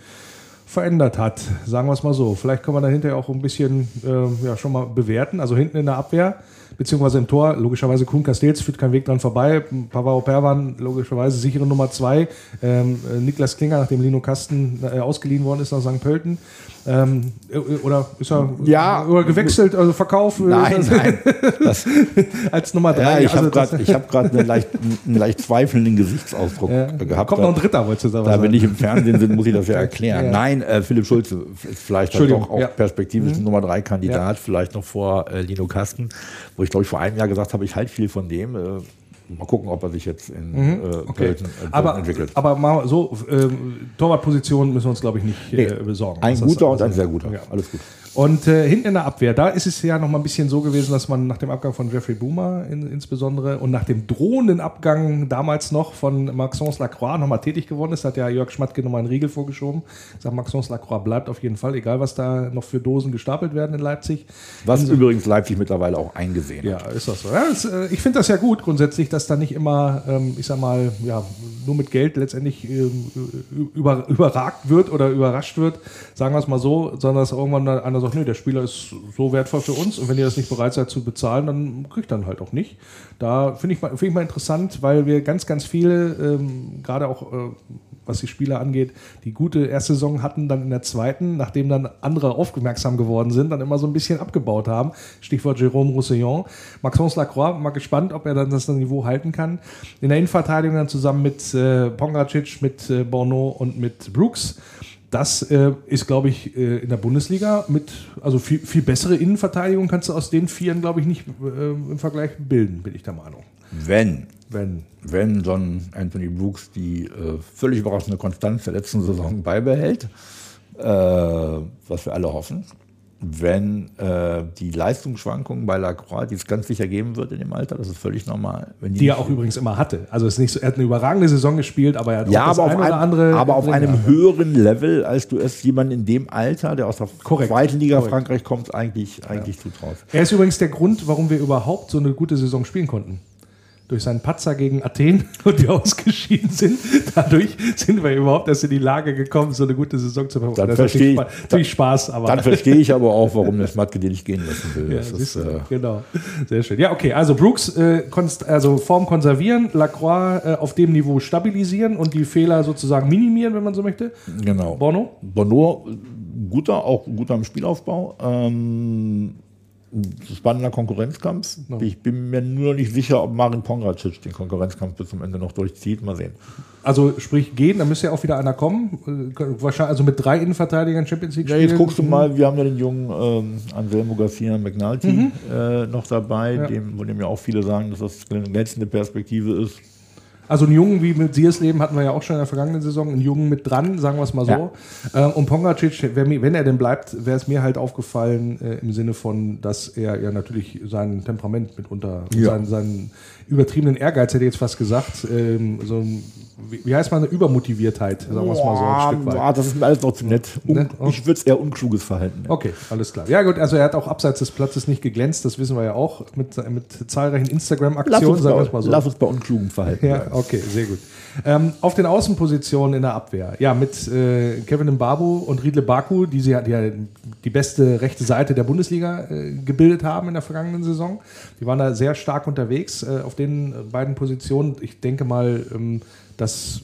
verändert hat. Sagen wir es mal so. Vielleicht kann man da hinterher auch ein bisschen äh, ja, schon mal bewerten. Also hinten in der Abwehr, beziehungsweise im Tor, logischerweise Kuhn Castells führt kein Weg dran vorbei. Pavaro Perwan, logischerweise sichere Nummer zwei. Ähm, äh, Niklas Klinger, nachdem Lino Kasten äh, ausgeliehen worden ist nach St. Pölten. Ähm, äh, oder ist er ja, oder gewechselt, also Verkauf? Nein, nein. Das, als Nummer drei. Ja, ich also habe gerade hab einen, leicht, einen leicht zweifelnden Gesichtsausdruck ja. gehabt. Kommt noch ein dritter, wolltest du sagen. Da, wenn ich im Fernsehen bin, muss ich das ja erklären. Nein, äh, Philipp Schulze ist vielleicht doch auch perspektivisch mhm. Nummer drei Kandidat, vielleicht noch vor äh, Lino Kasten, wo ich glaube ich vor einem Jahr gesagt habe, ich halte viel von dem. Äh, Mal gucken, ob er sich jetzt in mhm. äh, okay. Aber, entwickelt. Aber mal so, äh, Torwartposition müssen wir uns, glaube ich, nicht äh, besorgen. Ein guter und ein sehr guter. Ja. Alles gut. Und äh, hinten in der Abwehr, da ist es ja noch mal ein bisschen so gewesen, dass man nach dem Abgang von Jeffrey Boomer in, insbesondere und nach dem drohenden Abgang damals noch von Maxence Lacroix nochmal tätig geworden ist, hat ja Jörg Schmatke nochmal einen Riegel vorgeschoben. Sagt, Maxence Lacroix bleibt auf jeden Fall, egal was da noch für Dosen gestapelt werden in Leipzig. Was in übrigens Leipzig mittlerweile auch eingesehen ja, hat. Ja, ist das so. Ja, das, äh, ich finde das ja gut grundsätzlich, dass da nicht immer, ähm, ich sag mal, ja, nur mit Geld letztendlich ähm, über, überragt wird oder überrascht wird, sagen wir es mal so, sondern dass irgendwann einer sagt, nee, der Spieler ist so wertvoll für uns und wenn ihr das nicht bereit seid zu bezahlen, dann kriegt dann halt auch nicht. Da finde ich, find ich mal interessant, weil wir ganz, ganz viele, ähm, gerade auch äh, was die Spieler angeht, die gute erste Saison hatten, dann in der zweiten, nachdem dann andere aufmerksam geworden sind, dann immer so ein bisschen abgebaut haben. Stichwort Jérôme Roussillon. Maxence Lacroix, mal gespannt, ob er dann das Niveau halten kann. In der Innenverteidigung dann zusammen mit äh, Pongracic, mit äh, Borneau und mit Brooks. Das äh, ist, glaube ich, äh, in der Bundesliga mit, also viel, viel bessere Innenverteidigung kannst du aus den Vieren, glaube ich, nicht äh, im Vergleich bilden, bin ich der Meinung. Wenn wenn, wenn John Anthony Brooks die äh, völlig überraschende Konstanz der letzten Saison beibehält, äh, was wir alle hoffen, wenn äh, die Leistungsschwankungen bei Lacroix, die es ganz sicher geben wird in dem Alter, das ist völlig normal. die, die er auch übrigens immer hatte. Also es ist nicht so, er hat eine überragende Saison gespielt, aber er hat ja, auch das aber eine oder andere. Aber auf einem hatte. höheren Level, als du es jemand in dem Alter, der aus der Korrekt. zweiten Liga Korrekt. Frankreich kommt, eigentlich, eigentlich ja. zutraut. Er ist übrigens der Grund, warum wir überhaupt so eine gute Saison spielen konnten durch seinen Patzer gegen Athen und die ausgeschieden sind. Dadurch sind wir überhaupt erst in die Lage gekommen, so eine gute Saison zu verfolgen. Dann verstehe ich, natürlich Spaß, aber dann verstehe ich aber auch, warum das Matke den nicht gehen lassen will. Ja, ist, äh genau, sehr schön. Ja, okay, also Brooks, äh, also Form konservieren, Lacroix äh, auf dem Niveau stabilisieren und die Fehler sozusagen minimieren, wenn man so möchte. Genau. Bono? Bono, guter, auch guter im Spielaufbau. Ähm, spannender Konkurrenzkampf. No. Ich bin mir nur nicht sicher, ob Marin Pongracic den Konkurrenzkampf bis zum Ende noch durchzieht. Mal sehen. Also sprich gehen, da müsste ja auch wieder einer kommen. Wahrscheinlich also mit drei Innenverteidigern Champions League. Ja, jetzt guckst du mal, wir haben ja den jungen ähm, Anselmo Garcia McNulty mhm. äh, noch dabei, ja. dem, von dem ja auch viele sagen, dass das eine glänzende Perspektive ist. Also einen Jungen wie mit Siersleben hatten wir ja auch schon in der vergangenen Saison, einen Jungen mit dran, sagen wir es mal so. Ja. Äh, und Pongacic, wenn er denn bleibt, wäre es mir halt aufgefallen äh, im Sinne von, dass er ja natürlich sein Temperament mitunter, ja. seinen, seinen übertriebenen Ehrgeiz, hätte ich jetzt fast gesagt, ähm, so ein wie, wie heißt man, eine Übermotiviertheit, sagen wir es mal so ein Stück weit. Ja, das ist mir alles noch zu nett. Un ne? Ich würde es eher unkluges Verhalten nennen. Okay, alles klar. Ja gut, also er hat auch abseits des Platzes nicht geglänzt, das wissen wir ja auch, mit, mit zahlreichen Instagram-Aktionen, sagen wir es mal so. Lass uns bei unklugem Verhalten Ja, okay, sehr gut. Ähm, auf den Außenpositionen in der Abwehr, ja, mit äh, Kevin Mbabu und Riedle Baku, die sie die, die beste rechte Seite der Bundesliga äh, gebildet haben in der vergangenen Saison. Die waren da sehr stark unterwegs äh, auf den beiden Positionen. Ich denke mal, ähm, das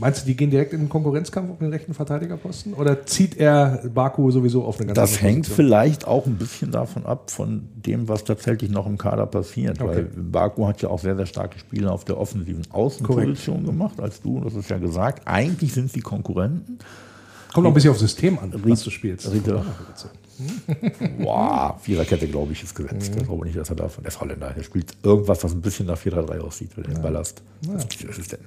Meinst du, die gehen direkt in den Konkurrenzkampf auf den rechten Verteidigerposten? Oder zieht er Baku sowieso auf eine ganz Das hängt vielleicht auch ein bisschen davon ab, von dem, was tatsächlich noch im Kader passiert. Okay. Weil Baku hat ja auch sehr, sehr starke Spiele auf der offensiven Außenposition Korrekt. gemacht, als du, das ist ja gesagt. Eigentlich sind sie Konkurrenten. Kommt noch ein bisschen aufs System an, was du spielst. Ritter. Wow, Viererkette, glaube ich, ist gesetzt. Mhm. Ich glaube nicht, dass er davon. Der ist Holländer. Er spielt irgendwas, was ein bisschen nach 4-3-3 aussieht, weil er ja. Ballast. Ja. Was ist denn?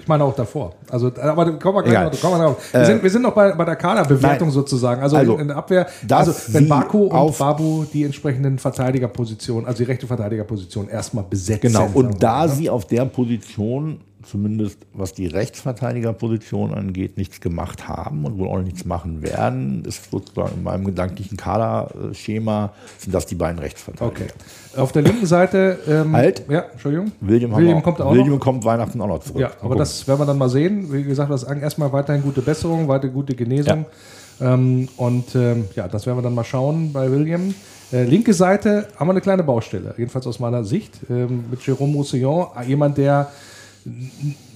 Ich meine auch davor. Also, aber kommen wir gleich noch, kommen wir drauf. Wir, äh, sind, wir sind noch bei, bei der Kaderbewertung sozusagen. Also, also, in der Abwehr, also wenn Baku und Babu die entsprechenden Verteidigerpositionen, also die rechte Verteidigerposition erstmal besetzen. Genau, und da ne? sie auf der Position zumindest was die Rechtsverteidigerposition angeht, nichts gemacht haben und wohl auch nichts machen werden, ist sozusagen in meinem gedanklichen Kaderschema sind das die beiden Rechtsverteidiger. Okay. Auf der linken Seite ähm, halt. Ja, Entschuldigung. William, William kommt auch William noch. kommt Weihnachten auch noch zurück. Ja, aber das werden wir dann mal sehen. Wie gesagt, das erstmal weiterhin gute Besserung, weiter gute Genesung. Ja. Ähm, und ähm, ja, das werden wir dann mal schauen bei William. Äh, linke Seite haben wir eine kleine Baustelle, jedenfalls aus meiner Sicht, ähm, mit Jérôme Roussillon, jemand, der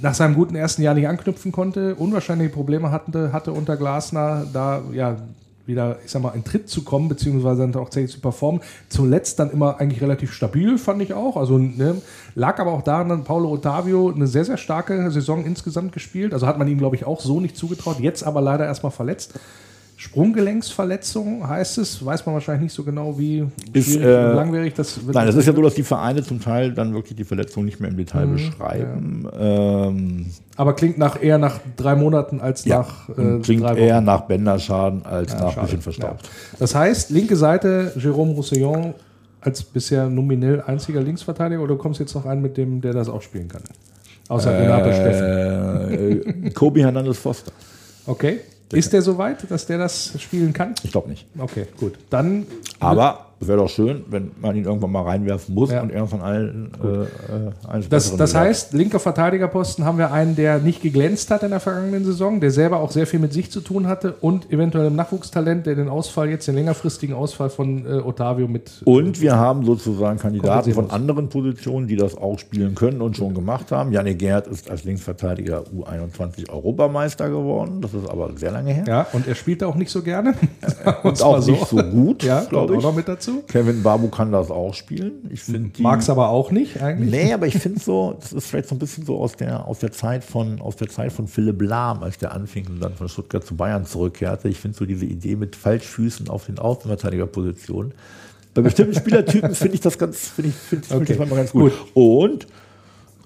nach seinem guten ersten Jahr nicht anknüpfen konnte, unwahrscheinliche Probleme hatte, hatte unter Glasner, da ja wieder, ich sag mal, in Tritt zu kommen, beziehungsweise dann tatsächlich zu performen. Zuletzt dann immer eigentlich relativ stabil, fand ich auch. Also ne, lag aber auch daran, dass Paulo Ottavio eine sehr, sehr starke Saison insgesamt gespielt. Also hat man ihm, glaube ich, auch so nicht zugetraut. Jetzt aber leider erstmal verletzt. Sprunggelenksverletzung heißt es, weiß man wahrscheinlich nicht so genau, wie ist, äh, langwierig das wird. Nein, es ist ja so, dass die Vereine zum Teil dann wirklich die Verletzung nicht mehr im Detail mhm, beschreiben. Ja. Ähm, Aber klingt nach eher nach drei Monaten als ja, nach äh, klingt eher nach Bänderschaden als ja, nach ein bisschen verstaubt. Das heißt, linke Seite Jérôme Roussillon als bisher nominell einziger Linksverteidiger oder du kommst jetzt noch ein mit dem, der das auch spielen kann? Außer äh, Renato Steffen. Äh, Kobi Hernandez Foster. Okay. Ist der so weit, dass der das spielen kann? Ich glaube nicht. Okay, gut. Dann. Aber wäre doch schön, wenn man ihn irgendwann mal reinwerfen muss Ja. und er von allen äh, äh, Das, das heißt, linker Verteidigerposten haben wir einen, der nicht geglänzt hat in der vergangenen Saison, der selber auch sehr viel mit sich zu tun hatte und eventuell im Nachwuchstalent, der den Ausfall, jetzt den längerfristigen Ausfall von äh, Otavio mit. Und wir haben sozusagen Kandidaten von anderen Positionen, die das auch spielen können und schon gemacht haben. Janik Gerd ist als Linksverteidiger U21 Europameister geworden. Das ist aber sehr lange her. Ja, und er spielte auch nicht so gerne. und auch nicht so gut, Ja, glaube auch ich. noch mit dazu. Kevin Babu kann das auch spielen. Ich Mag es aber auch nicht eigentlich. Nee, aber ich finde so, das ist vielleicht so ein bisschen so aus der, aus der Zeit von, aus der Zeit von Philipp Lahm, als der anfing und dann von Stuttgart zu Bayern zurückkehrte. Ich finde so diese Idee mit Falschfüßen auf den Außenverteidigerpositionen. Bei bestimmten Spielertypen finde ich das ganz, finde ich, finde find Okay. ich ganz gut. Und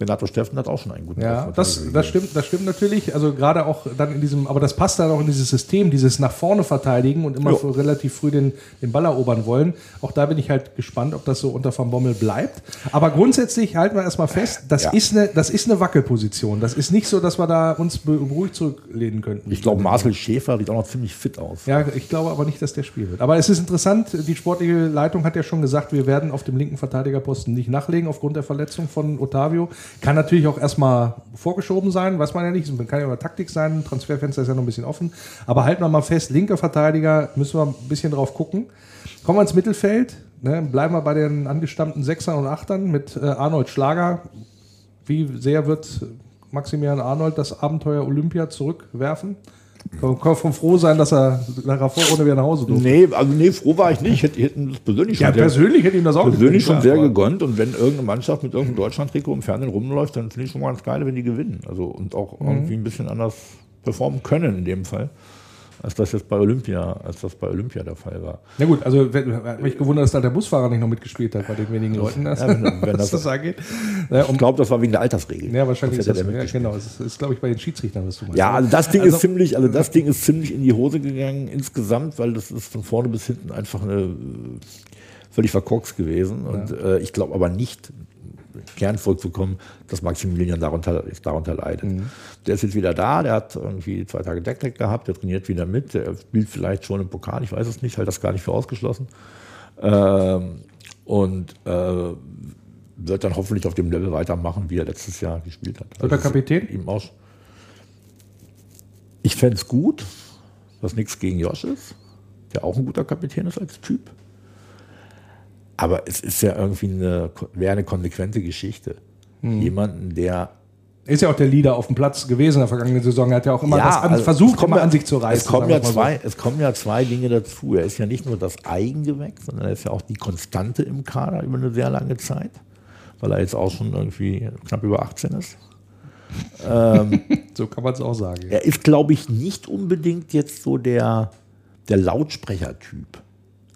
Renato Steffen hat auch schon einen guten Ja, das, das stimmt, das stimmt natürlich. Also gerade auch dann in diesem, aber das passt dann auch in dieses System, dieses nach vorne verteidigen und immer so relativ früh den, den Ball erobern wollen. Auch da bin ich halt gespannt, ob das so unter Van Bommel bleibt. Aber grundsätzlich halten wir erstmal fest, das Ja. ist eine, das ist eine Wackelposition. Das ist nicht so, dass wir da uns be- beruhigt zurücklehnen könnten. Ich glaube, Marcel Schäfer sieht auch noch ziemlich fit aus. Ja, ich glaube aber nicht, dass der spielen wird. Aber es ist interessant, die sportliche Leitung hat ja schon gesagt, wir werden auf dem linken Verteidigerposten nicht nachlegen aufgrund der Verletzung von Otavio. Kann natürlich auch erstmal vorgeschoben sein, weiß man ja nicht. Kann ja immer Taktik sein, Transferfenster ist ja noch ein bisschen offen. Aber halten wir mal fest, linker Verteidiger müssen wir ein bisschen drauf gucken. Kommen wir ins Mittelfeld, ne, bleiben wir bei den angestammten Sechsern und Achtern mit äh, Arnold Schlager. Wie sehr wird Maximilian Arnold das Abenteuer Olympia zurückwerfen? Kann kann von froh sein, dass er nach der Vorrunde wieder nach Hause durfte. Nee, also nee, froh war ich nicht. Ich hätte, hätte das persönlich Ja, schon sehr- persönlich hätte ihm das auch persönlich schon sehr gegönnt. Und wenn irgendeine Mannschaft mit irgendeinem Deutschland-Trikot im Fernsehen rumläuft, dann finde ich schon mal ganz geil, wenn die gewinnen. Also und auch Mhm. irgendwie ein bisschen anders performen können in dem Fall, als das jetzt bei Olympia, als das bei Olympia der Fall war. Na gut, also wenn- mich gewundert, dass da der Busfahrer nicht noch mitgespielt hat bei den wenigen Leuten, dass, Ja, wenn- wenn das- das angeht. Ja, Ich glaube, das war wegen der Altersregel. ja wahrscheinlich ist Das das, ja, genau. Es ist, ist glaube ich, bei den Schiedsrichtern, was du meinst. Ja, also das Ding Also- ist ziemlich, also das Ding ist ziemlich in die Hose gegangen insgesamt, weil das ist von vorne bis hinten einfach eine äh, völlig verkorkst gewesen. Und äh, ich glaube aber nicht, Kern zurückzukommen, dass Maximilian darunter, darunter leidet. Der ist jetzt wieder da, der hat irgendwie zwei Tage Deckdeck gehabt, der trainiert wieder mit, der spielt vielleicht schon im Pokal, ich weiß es nicht, halte das gar nicht für ausgeschlossen. Ähm, und äh, wird dann hoffentlich auf dem Level weitermachen, wie er letztes Jahr gespielt hat. Wird Also Kapitän? Ihm auch, ich fände es gut, was nichts gegen Josh ist, der auch ein guter Kapitän ist als Typ. Aber es ist ja irgendwie eine, wäre eine konsequente Geschichte. Hm. Jemanden, der Ist ja auch der Leader auf dem Platz gewesen in der vergangenen Saison. Er hat ja auch immer Ja, was an, also versucht, immer ja- an sich zu reißen. Es kommen, ja mal so. zwei, es kommen ja zwei Dinge dazu. Er ist ja nicht nur das Eigengewächs, sondern er ist ja auch die Konstante im Kader über eine sehr lange Zeit, weil er jetzt auch schon irgendwie knapp über 18 ist. So kann man es auch sagen. Er ist, glaube ich, nicht unbedingt jetzt so der, der Lautsprechertyp.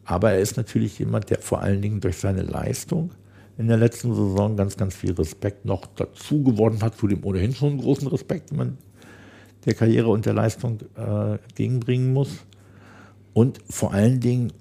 Aber er ist natürlich jemand, der vor allen Dingen durch seine Leistung in der letzten Saison ganz, ganz viel Respekt noch dazu gewonnen hat, zu dem ohnehin schon großen Respekt, den man der Karriere und der Leistung äh, entgegenbringen muss. Und vor allen Dingen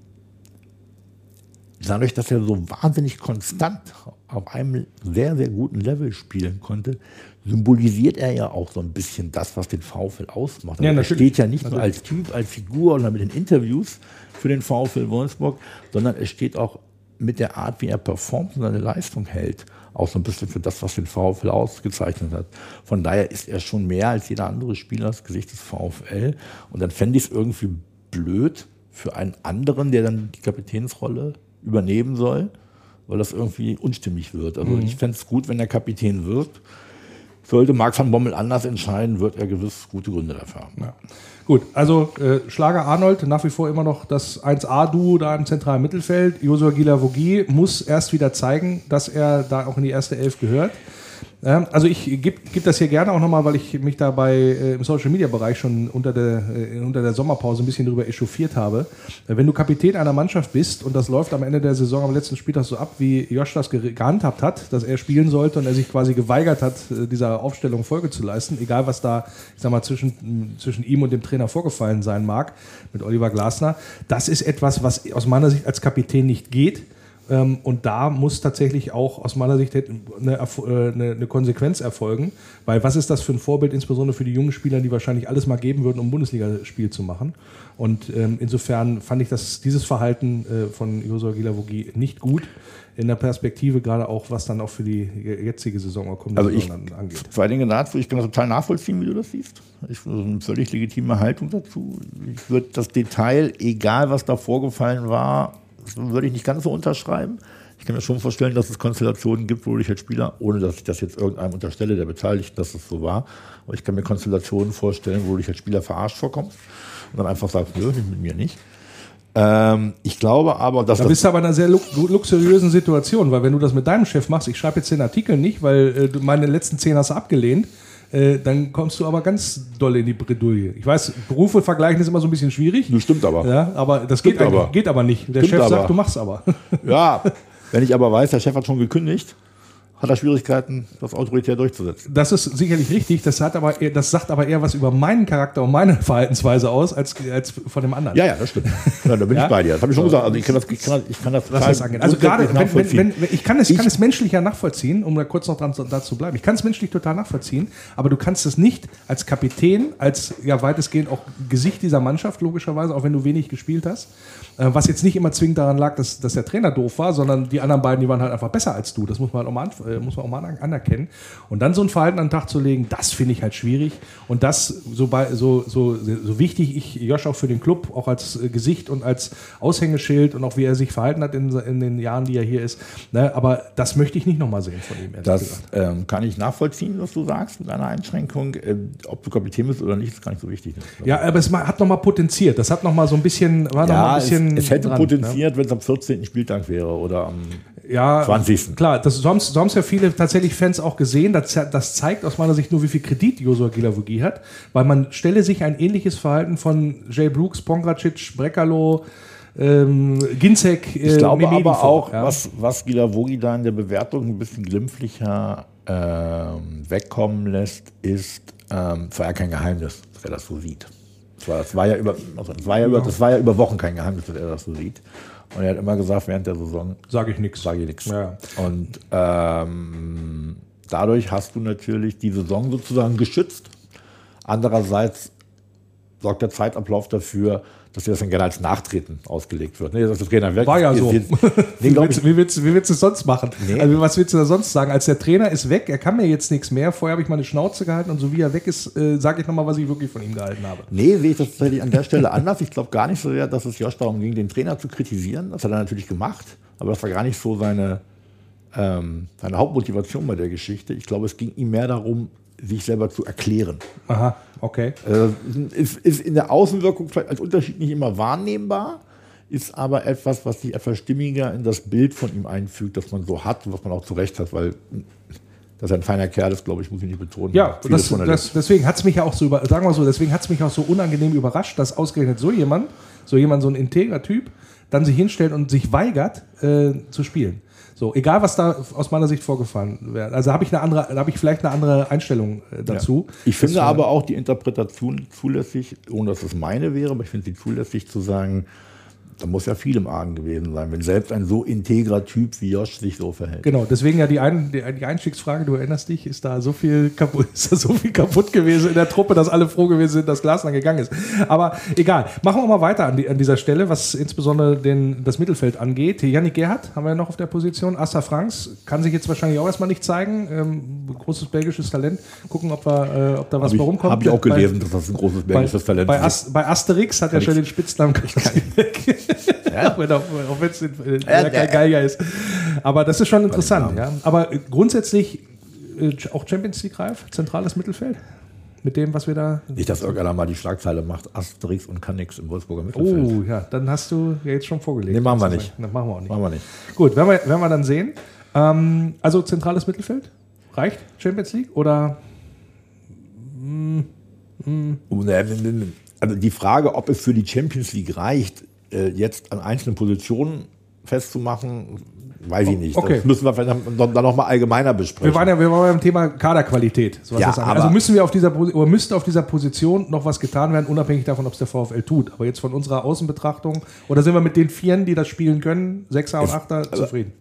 dadurch, dass er so wahnsinnig konstant auf einem sehr, sehr guten Level spielen konnte, symbolisiert er ja auch so ein bisschen das, was den VfL ausmacht. Also Ja, er natürlich. steht ja nicht nur als Typ, als Figur oder mit den Interviews für den VfL Wolfsburg, sondern er steht auch mit der Art, wie er performt und seine Leistung hält, auch so ein bisschen für das, was den VfL ausgezeichnet hat. Von daher ist er schon mehr als jeder andere Spieler das Gesicht des VfL. Und dann fände ich es irgendwie blöd für einen anderen, der dann die Kapitänsrolle übernehmen soll, weil das irgendwie unstimmig wird. Also ich fände es gut, wenn er Kapitän wird. Sollte Marc van Bommel anders entscheiden, wird er gewiss gute Gründe dafür haben. Ja. Gut, also äh, Schlager Arnold, nach wie vor immer noch das 1A-Duo da im zentralen Mittelfeld. Josua Gila-Vogie muss erst wieder zeigen, dass er da auch in die erste Elf gehört. Ähm, also ich gebe geb das hier gerne auch nochmal, weil ich mich da bei, äh, im Social-Media-Bereich schon unter der, äh, unter der Sommerpause ein bisschen drüber echauffiert habe. Äh, wenn du Kapitän einer Mannschaft bist und das läuft am Ende der Saison am letzten Spieltag so ab, wie Josh das ge- gehandhabt hat, dass er spielen sollte und er sich quasi geweigert hat, äh, dieser Aufstellung Folge zu leisten, egal was da, ich sag mal, zwischen, zwischen ihm und dem Trainer vorgefallen sein mag, mit Oliver Glasner, das ist etwas, was aus meiner Sicht als Kapitän nicht geht. Ähm, und da muss tatsächlich auch aus meiner Sicht eine, äh, eine, eine, Konsequenz erfolgen, weil was ist das für ein Vorbild, insbesondere für die jungen Spieler, die wahrscheinlich alles mal geben würden, um ein Bundesligaspiel zu machen. Und ähm, insofern fand ich das, dieses Verhalten äh, von Josua Gilavogi nicht gut in der Perspektive, gerade auch, was dann auch für die jetzige Saison kommt, also ich, angeht. Zwei Dinge dazu, ich kann das total nachvollziehen, wie du das siehst. Ich eine völlig legitime Haltung dazu. Ich würde das Detail, egal was da vorgefallen war, würde ich nicht ganz so unterschreiben. Ich kann mir schon vorstellen, dass es Konstellationen gibt, wo ich als Spieler, ohne dass ich das jetzt irgendeinem unterstelle, der Beteiligten, dass es so war, aber ich kann mir Konstellationen vorstellen, wo du dich als Spieler verarscht vorkommst und dann einfach sagst, nö, mit mir nicht. Ähm, ich glaube aber, dass. Da bist du aber in einer sehr luxuriösen Situation, weil wenn du das mit deinem Chef machst, ich schreibe jetzt den Artikel nicht, weil äh, du meine letzten zehn hast du abgelehnt, äh, dann kommst du aber ganz doll in die Bredouille. Ich weiß, Berufe vergleichen ist immer so ein bisschen schwierig. Das stimmt aber. Ja, aber das geht, aber. geht aber nicht. Der stimmt Chef sagt, du machst aber. Ja, wenn ich aber weiß, der Chef hat schon gekündigt, hat er Schwierigkeiten, das autoritär durchzusetzen. Das ist sicherlich richtig. Das, hat aber, das sagt aber eher was über meinen Charakter und meine Verhaltensweise aus, als, als von dem anderen. Ja, ja, das stimmt. Ja, da bin ja? ich bei dir. Das habe ich schon gesagt. Also ich kann das, ich kann, ich kann das, das angehen. Also gerade, wenn, wenn, wenn, ich kann es, ich kann es menschlich ja nachvollziehen, um da kurz noch dran dazu bleiben. Ich kann es menschlich total nachvollziehen, aber du kannst es nicht als Kapitän, als ja weitestgehend auch Gesicht dieser Mannschaft, logischerweise, auch wenn du wenig gespielt hast, äh, was jetzt nicht immer zwingend daran lag, dass, dass der Trainer doof war, sondern die anderen beiden, die waren halt einfach besser als du. Das muss man halt auch mal, äh, muss man auch mal anerkennen. Und dann so ein Verhalten an den Tag zu legen, das finde ich halt schwierig. Und das, so, bei, so, so, so wichtig ich Josh auch für den Club, auch als äh, Gesicht und als Aushängeschild und auch wie er sich verhalten hat in, in den Jahren, die er hier ist. Ne? Aber das möchte ich nicht nochmal sehen von ihm. Das ähm, kann ich nachvollziehen, was du sagst mit deiner Einschränkung. Ähm, ob du Kapitän bist oder nicht, ist gar nicht so wichtig. Ja, aber es hat nochmal potenziert. Das hat nochmal so ein bisschen, war ja, noch ein bisschen es hätte dran, potenziert, ne? wenn es am 14. Spieltag wäre oder am ja, 20. Klar, das, so haben es ja viele tatsächlich Fans auch gesehen. Das, das, zeigt aus meiner Sicht nur, wie viel Kredit Josua Gilavogi hat, weil man stelle sich ein ähnliches Verhalten von Jay Brooks, Pongracic, Brekalo, ähm, Ginzek, äh, Ich glaube Memedi aber vor, auch, ja. was, was Gilavogi da in der Bewertung ein bisschen glimpflicher ähm, wegkommen lässt, ist, ähm, war ja kein Geheimnis, dass er das so sieht. Das war, das war, ja, über, also das war, ja, über, das war ja über Wochen kein Geheimnis, dass er das so sieht. Und er hat immer gesagt, während der Saison sage ich nichts. Sage ich nichts. Ja. Und ähm, dadurch hast du natürlich die Saison sozusagen geschützt. Andererseits sorgt der Zeitablauf dafür, dass das dann gerne als Nachtreten ausgelegt wird. Nee, das ist Trainer weg. War ja so. Jetzt, nee, wie, willst, wie, willst, wie, willst, du es sonst machen? Nee. Also, was willst du da sonst sagen? Als der Trainer ist weg, er kann mir jetzt nichts mehr. Vorher habe ich meine Schnauze gehalten und so wie er weg ist, äh, sage ich nochmal, was ich wirklich von ihm gehalten habe. Nee, sehe ich das tatsächlich an der Stelle anders. Ich glaube gar nicht so sehr, dass es Josh darum ging, den Trainer zu kritisieren. Das hat er natürlich gemacht. Aber das war gar nicht so seine, ähm, seine Hauptmotivation bei der Geschichte. Ich glaube, es ging ihm mehr darum, sich selber zu erklären. Aha, okay. Äh, ist, ist in der Außenwirkung vielleicht als Unterschied nicht immer wahrnehmbar, ist aber etwas, was sich etwas stimmiger in das Bild von ihm einfügt, das man so hat und was man auch zu Recht hat, weil dass er ein feiner Kerl ist, glaube ich, muss ich nicht betonen. Ja, das, das, deswegen hat es mich ja auch so, über, sagen wir so, deswegen hat es mich auch so unangenehm überrascht, dass ausgerechnet so jemand, so jemand, so ein integrer Typ, dann sich hinstellt und sich weigert äh, zu spielen. So, egal was da aus meiner Sicht vorgefallen wäre. Also habe ich eine andere, habe ich vielleicht eine andere Einstellung äh, dazu. Ja. Ich finde aber auch die Interpretation zulässig, ohne dass es meine wäre, aber ich finde sie zulässig zu sagen, da muss ja viel im Argen gewesen sein, wenn selbst ein so integrer Typ wie Josh sich so verhält. Genau, deswegen ja die, Ein die Einstiegsfrage, du erinnerst dich, ist da so viel kaputt, ist da so viel kaputt gewesen in der Truppe, dass alle froh gewesen sind, dass Glasner gegangen ist. Aber egal, machen wir mal weiter an, die, an dieser Stelle, was insbesondere den, das Mittelfeld angeht. Yannick Gerhardt haben wir ja noch auf der Position. Asta Franks kann sich jetzt wahrscheinlich auch erstmal nicht zeigen. Ähm, großes belgisches Talent. Gucken, ob, wir, äh, ob da was bei rumkommt. Habe ich auch gelesen, bei, dass das ein großes belgisches bei, Talent bei ist. bei Asterix hat er schon den Spitznamen. Ich kann ja. auch, auch wenn es ja, kein Geiger ist. Aber das ist schon interessant. Ja. Aber grundsätzlich äh, auch Champions League reif, zentrales Mittelfeld. Mit dem, was wir da. Nicht, dass irgendeiner mal die Schlagzeile macht: Asterix und kann nix im Wolfsburger Mittelfeld. Oh, ja, dann hast du ja jetzt schon vorgelegt. Nee, machen wir nicht. Das machen wir auch nicht. Machen wir nicht. Gut, werden wir, werden wir dann sehen. Ähm, also zentrales Mittelfeld? Reicht Champions League? Oder. Mm, mm. Also die Frage, ob es für die Champions League reicht, äh, jetzt an einzelnen Positionen festzumachen, weiß ich nicht. Okay. Das müssen wir vielleicht dann dann noch mal allgemeiner besprechen. Wir waren ja, wir waren beim Thema Kaderqualität. So was Ja, also müssen wir auf dieser oder müsste auf dieser Position noch was getan werden, unabhängig davon, ob es der VfL tut. Aber jetzt von unserer Außenbetrachtung, oder sind wir mit den Vieren, die das spielen können, Sechser und Achter, zufrieden?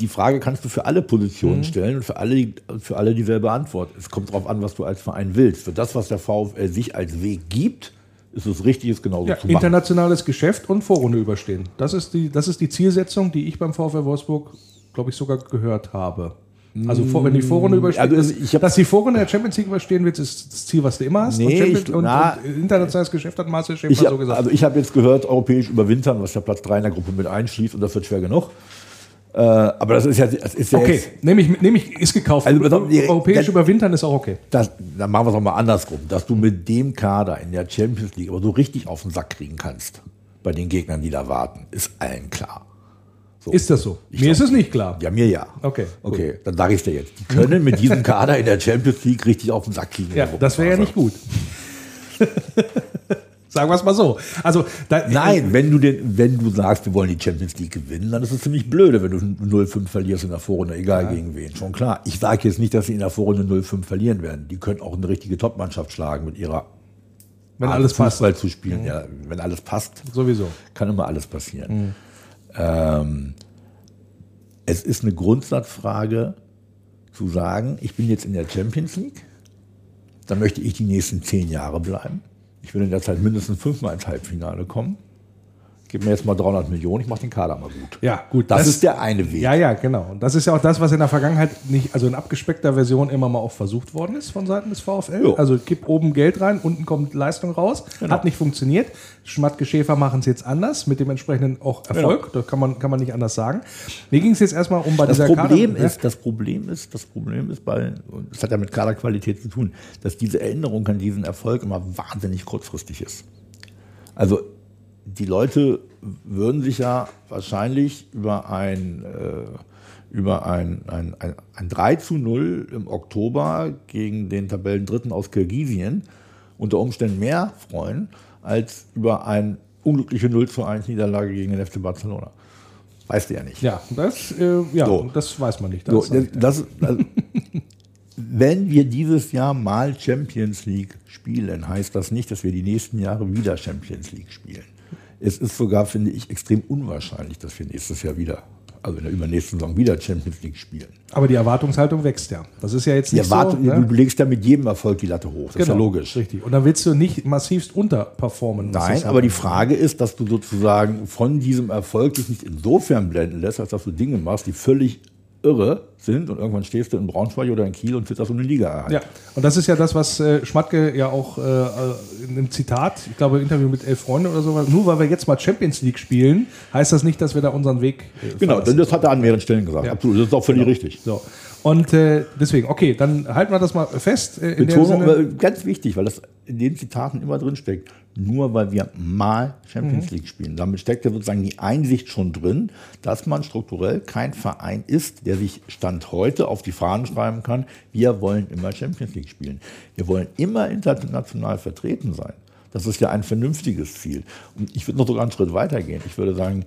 Die Frage kannst du für alle Positionen Mhm. stellen und für alle, für alle dieselbe Antwort. Es kommt darauf an, was du als Verein willst. Für das, was der VfL sich als Weg gibt, ist es richtig, es genauso Ja, zu machen. internationales Geschäft und Vorrunde überstehen. Das ist die, das ist die Zielsetzung, die ich beim VfL Wolfsburg, glaube ich, sogar gehört habe. Also vor, wenn die Vorrunde überstehen, also dass, ich hab- dass die Vorrunde der Champions League überstehen wird, ist das Ziel, was du immer hast. Nee, und, ich- und, na, und internationales Geschäft hat Marcel Schäfer Ich so hab, gesagt. also ich habe jetzt gehört, europäisch überwintern, was ja Platz 3 in der Gruppe mit einschließt und das wird schwer genug. Äh, aber das ist ja, das ist ja okay, nehme ich, nehm ich, ist gekauft. Also, die- Europäisch das- überwintern ist auch okay. das, dann machen wir es auch mal andersrum, dass du mit dem Kader in der Champions League aber so richtig auf den Sack kriegen kannst bei den Gegnern, die da warten, ist allen klar. So. Ist das so? Mir ist es nicht klar. Ja, mir ja. Okay, gut. Okay, dann sage ich dir jetzt. Die können mit diesem Kader in der Champions League richtig auf den Sack kriegen. Ja, das wäre ja nicht gut. Sagen wir es mal so. Also, da, Nein, wenn du, den, wenn du sagst, wir wollen die Champions League gewinnen, dann ist es ziemlich blöde, wenn du 0-5 verlierst in der Vorrunde, egal gegen wen. Schon klar. Ich sage jetzt nicht, dass sie in der Vorrunde 0-5 verlieren werden. Die können auch eine richtige Top-Mannschaft schlagen mit ihrer wenn Art, alles passt. Fußball zu spielen. Ja, wenn alles passt, Sowieso. kann immer alles passieren. Ähm, es ist eine Grundsatzfrage zu sagen, ich bin jetzt in der Champions League, dann möchte ich die nächsten zehn Jahre bleiben. Ich will in der Zeit mindestens fünfmal ins Halbfinale kommen. Gib mir jetzt mal 300 Millionen, ich mache den Kader mal gut. Ja, gut. Das, ist der eine Weg. Ja, ja, genau. Und das ist ja auch das, was in der Vergangenheit nicht, also in abgespeckter Version immer mal auch versucht worden ist von Seiten des VfL. Jo. Also gib oben Geld rein, unten kommt Leistung raus. Genau. Hat nicht funktioniert. Schmatke Schäfer machen es jetzt anders, mit dem entsprechenden auch Erfolg. Das kann man, kann man nicht anders sagen. Mir ging es jetzt erstmal um bei Das dieser Problem Kader- ist, das Problem ist, das Problem ist bei, das hat ja mit Kaderqualität zu tun, dass diese Erinnerung an diesen Erfolg immer wahnsinnig kurzfristig ist. Also die Leute würden sich ja wahrscheinlich über ein, äh, über ein, ein, ein, ein 3 zu 0 im Oktober gegen den Tabellendritten aus Kirgisien unter Umständen mehr freuen, als über eine unglückliche 0 zu 1 Niederlage gegen den FC Barcelona. Weißt du ja nicht. Ja, das, äh, ja So. das weiß man nicht. So, Das, das, das, also, wenn wir dieses Jahr mal Champions League spielen, heißt das nicht, dass wir die nächsten Jahre wieder Champions League spielen. Es ist sogar, finde ich, extrem unwahrscheinlich, dass wir nächstes Jahr wieder, also in der übernächsten Saison wieder Champions League spielen. aber die Erwartungshaltung wächst ja. Das ist ja jetzt Die nicht Erwartung, so. ne? Du legst ja mit jedem Erfolg die Latte hoch. Das ist ja logisch. Richtig. Und dann willst du nicht massivst unterperformen. Nein, aber die angeht. Frage ist, dass du sozusagen von diesem Erfolg dich nicht insofern blenden lässt, als dass du Dinge machst, die völlig irre sind und irgendwann stehst du in Braunschweig oder in Kiel und zitterst um eine Liga. ein. Ja, und das ist ja das, was äh, Schmatke ja auch äh, äh, in einem Zitat, ich glaube, im Interview mit elf Freunde oder so, nur weil wir jetzt mal Champions League spielen, heißt das nicht, dass wir da unseren Weg. Äh, Genau, denn das hat er an mehreren Stellen gesagt. Ja. Absolut, das ist auch völlig richtig. So. Und äh, deswegen, okay, dann halten wir das mal fest. Äh, Betonung, Sinne. äh, ganz wichtig, weil das in den Zitaten immer drin steckt. Nur weil wir mal Champions Mhm. League spielen. Damit steckt ja sozusagen die Einsicht schon drin, dass man strukturell kein Verein ist, der sich Stand heute auf die Fahnen schreiben kann, wir wollen immer Champions League spielen. Wir wollen immer international vertreten sein. Das ist ja ein vernünftiges Ziel. Und ich würde noch sogar einen Schritt weiter gehen. Ich würde sagen,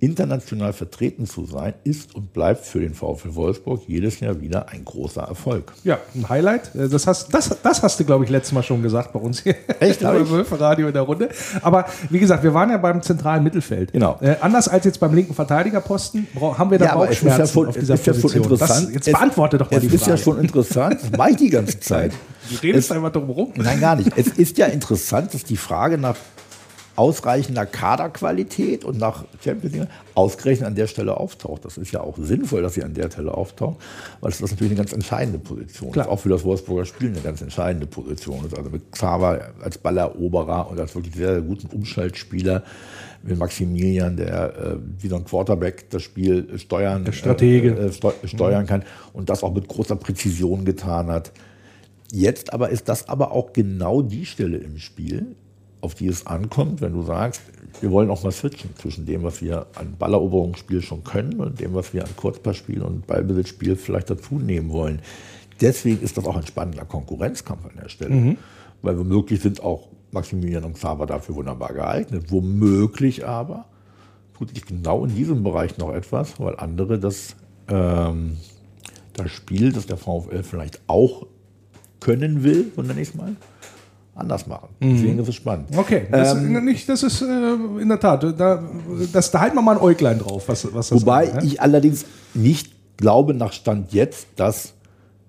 international vertreten zu sein, ist und bleibt für den VfL Wolfsburg jedes Jahr wieder ein großer Erfolg. Ja, ein Highlight. Äh, Das hast, das, das hast du, glaube ich, letztes Mal schon gesagt bei uns hier. Echt? Beim? Wölfe-Radio in der Runde. Aber wie gesagt, wir waren ja beim zentralen Mittelfeld. Genau. Äh, anders als jetzt beim linken Verteidigerposten haben wir da ist ja Bauchschmerzen schon, auf es dieser ist ja schon Position. interessant. Das, jetzt beantworte doch mal die ist Frage. ja schon interessant, das mache ich die ganze Zeit. du redest es- einfach drum rum. Nein, gar nicht. Es ist ja interessant, dass die Frage nach ausreichender Kaderqualität und nach Champions League ausgerechnet an der Stelle auftaucht. Das ist ja auch sinnvoll, dass sie an der Stelle auftaucht, weil es das natürlich eine ganz entscheidende Position Klar. ist. Auch für das Wolfsburger Spiel eine ganz entscheidende Position ist. Also mit Xaver als Balleroberer und als wirklich sehr, sehr guten Umschaltspieler, mit Maximilian, der äh, wie so ein Quarterback das Spiel steuern, Der Stratege. Äh, äh, steu steuern kann und das auch mit großer Präzision getan hat. Jetzt aber ist das aber auch genau die Stelle im Spiel, auf die es ankommt, wenn du sagst, wir wollen auch mal switchen zwischen dem, was wir an Balleroberungsspiel schon können und dem, was wir an Kurzpassspiel und Ballbesitzspiel vielleicht dazu nehmen wollen. Deswegen ist das auch ein spannender Konkurrenzkampf an der Stelle, weil womöglich sind auch Maximilian und Xaver dafür wunderbar geeignet. Womöglich aber tut sich genau in diesem Bereich noch etwas, weil andere das, ähm, das Spiel, das der VfL vielleicht auch können will, so nenne ich es mal, anders machen. Deswegen ist es spannend. Okay, das, Ähm, nicht, das ist äh, in der Tat, da, das, da halten wir mal ein Äuglein drauf, was, was das Wobei angeht, ne? ich allerdings nicht glaube, nach Stand jetzt, dass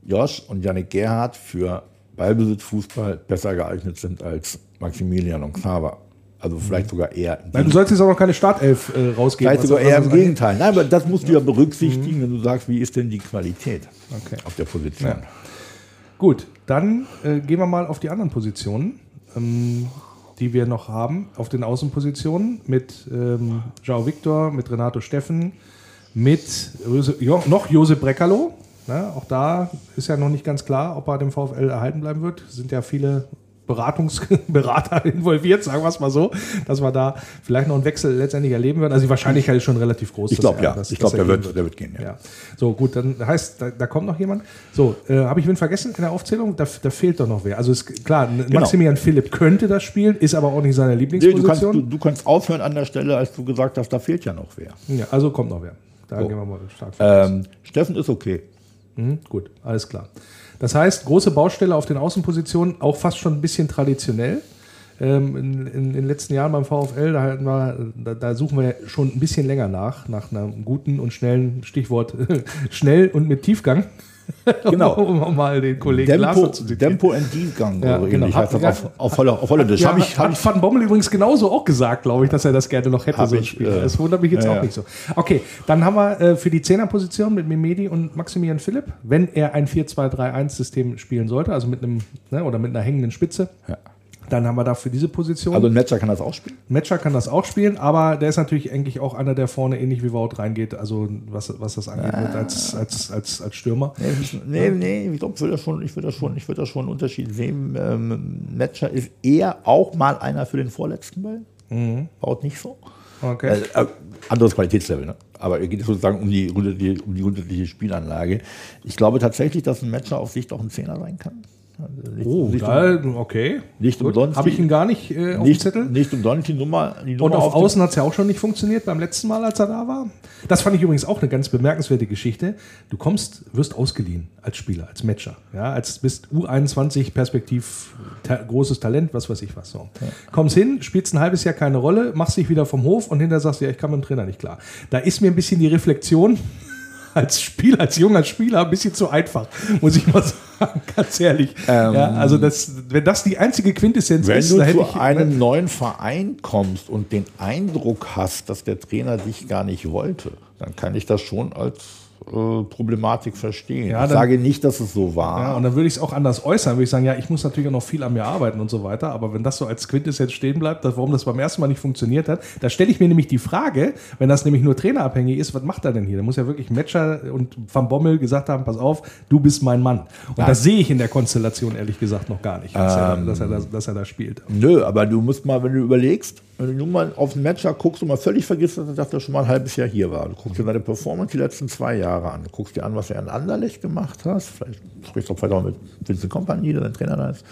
Josh und Yannick Gerhardt für Ballbesitzfußball besser geeignet sind als Maximilian und Xaver. Also vielleicht sogar eher. Weil du sollst jetzt auch noch keine Startelf äh, rausgeben. Vielleicht sogar eher im. Gegenteil. Nein, aber das musst du ja berücksichtigen, wenn du sagst, wie ist denn die Qualität Okay. auf der Position. Ja. Gut, dann äh, gehen wir mal auf die anderen Positionen, ähm, die wir noch haben, auf den Außenpositionen mit ähm, Joao Victor, mit Renato Steffen, mit Jose, jo, noch Josep Breckerlo. Ne? Auch da ist ja noch nicht ganz klar, ob er dem VfL erhalten bleiben wird. Es sind ja viele Beratungsberater involviert, sagen wir es mal so, dass wir da vielleicht noch einen Wechsel letztendlich erleben werden. Also die Wahrscheinlichkeit ist schon relativ groß. Ich glaube ja. dass- Ich glaube, er der gehen wird, der wird gehen. Ja. ja. So, gut, dann heißt, da, da kommt noch jemand. So, äh, habe ich wen vergessen in der Aufzählung? Da, da fehlt doch noch wer. Also ist klar, n- Maximilian Philipp könnte das spielen, ist aber auch nicht seine Nee, du, kannst, du, Lieblingsposition. du kannst aufhören an der Stelle, als du gesagt hast, da fehlt ja noch wer. ja, also kommt noch wer. Da So. gehen wir mal stark Ähm, Steffen ist okay. Mhm, gut, alles klar. Das heißt, große Baustelle auf den Außenpositionen, auch fast schon ein bisschen traditionell. Ähm, in, in, in den letzten Jahren beim VfL, da, halten wir, da, da suchen wir schon ein bisschen länger nach, nach einem guten und schnellen Stichwort schnell und mit Tiefgang. Genau. um mal den Kollegen Glasner zu zitieren. Tempo entgegen Ja, oder genau. Ja. auf, auf, Holl auf Holländisch. Ja, Hab ich, hab hat Van Bommel übrigens genauso auch gesagt, glaube ich, dass er das gerne noch hätte, so ein ich, Spiel. äh, das wundert mich jetzt ja, auch nicht so. Okay, dann haben wir äh, für die Zehnerposition mit Mimedi und Maximilian Philipp, wenn er ein 4-2-3-1-System spielen sollte, also mit einem, ne, oder mit einer hängenden Spitze, Ja. Dann haben wir da für diese Position. also ein Matcher kann das auch spielen. Matcher kann das auch spielen, aber der ist natürlich eigentlich auch einer, der vorne ähnlich wie Wout reingeht, also was, was das angeht, Ah. als, als, als, als Stürmer. Nee, nee, ich glaube, ich würde das schon, ich würde das schon, ich würde das schon einen Unterschied sehen. Ähm, Matcher ist eher auch mal einer für den vorletzten Ball. Baut nicht so. Okay. Äh, äh, anderes Qualitätslevel, ne? Aber es geht sozusagen um die, um die grundsätzliche Spielanlage. Ich glaube tatsächlich, dass ein Matcher auf Sicht auch ein Zehner sein kann. Nicht, Oh, nicht, geil, okay. nicht umsonst Habe ich ihn gar nicht äh, auf dem nicht, Zettel? nicht umsonst die Nummer. Die Und Nummer auf dem- Außen hat es ja auch schon nicht funktioniert beim letzten Mal, als er da war. Das fand ich übrigens auch eine ganz bemerkenswerte Geschichte. Du kommst, wirst ausgeliehen als Spieler, als Matcher. Ja, als bist U21 Perspektiv, ta großes Talent, was weiß ich was. So. Kommst hin, spielst ein halbes Jahr keine Rolle, machst dich wieder vom Hof und hinterher sagst du, ja, ich kann mit dem Trainer nicht klar. Da ist mir ein bisschen die Reflexion als Spieler, als junger Spieler ein bisschen zu einfach, muss ich mal sagen, ganz ehrlich. ja, also das, wenn das die einzige Quintessenz Wenn ist, du da hätte zu ich ne? einem neuen Verein kommst und den Eindruck hast, dass der Trainer dich gar nicht wollte, dann kann ich das schon als Problematik verstehen. Ja, ich dann- sage nicht, dass es so war. Ja, und dann würde ich es auch anders äußern. Würde ich sagen, ja, ich muss natürlich auch noch viel an mir arbeiten und so weiter. Aber wenn das so als Quintessenz stehen bleibt, dass, warum das beim ersten Mal nicht funktioniert hat, da stelle ich mir nämlich die Frage, wenn das nämlich nur trainerabhängig ist, was macht er denn hier? Da muss ja wirklich Matcher und Van Bommel gesagt haben, pass auf, du bist mein Mann. Und das sehe ich in der Konstellation ehrlich gesagt noch gar nicht, dass, er, dass, er, da, dass er da spielt. Nö, aber du musst mal, wenn du überlegst, wenn du nur mal auf den Matcher guckst und mal völlig vergisst, dass er schon mal ein halbes Jahr hier war. Du guckst dir seine Performance die letzten zwei Jahre an. Du guckst dir an, was er in Anderlecht gemacht hat. Vielleicht sprichst du auch vielleicht auch mit Vincent Kompany, der sein Trainer da ist.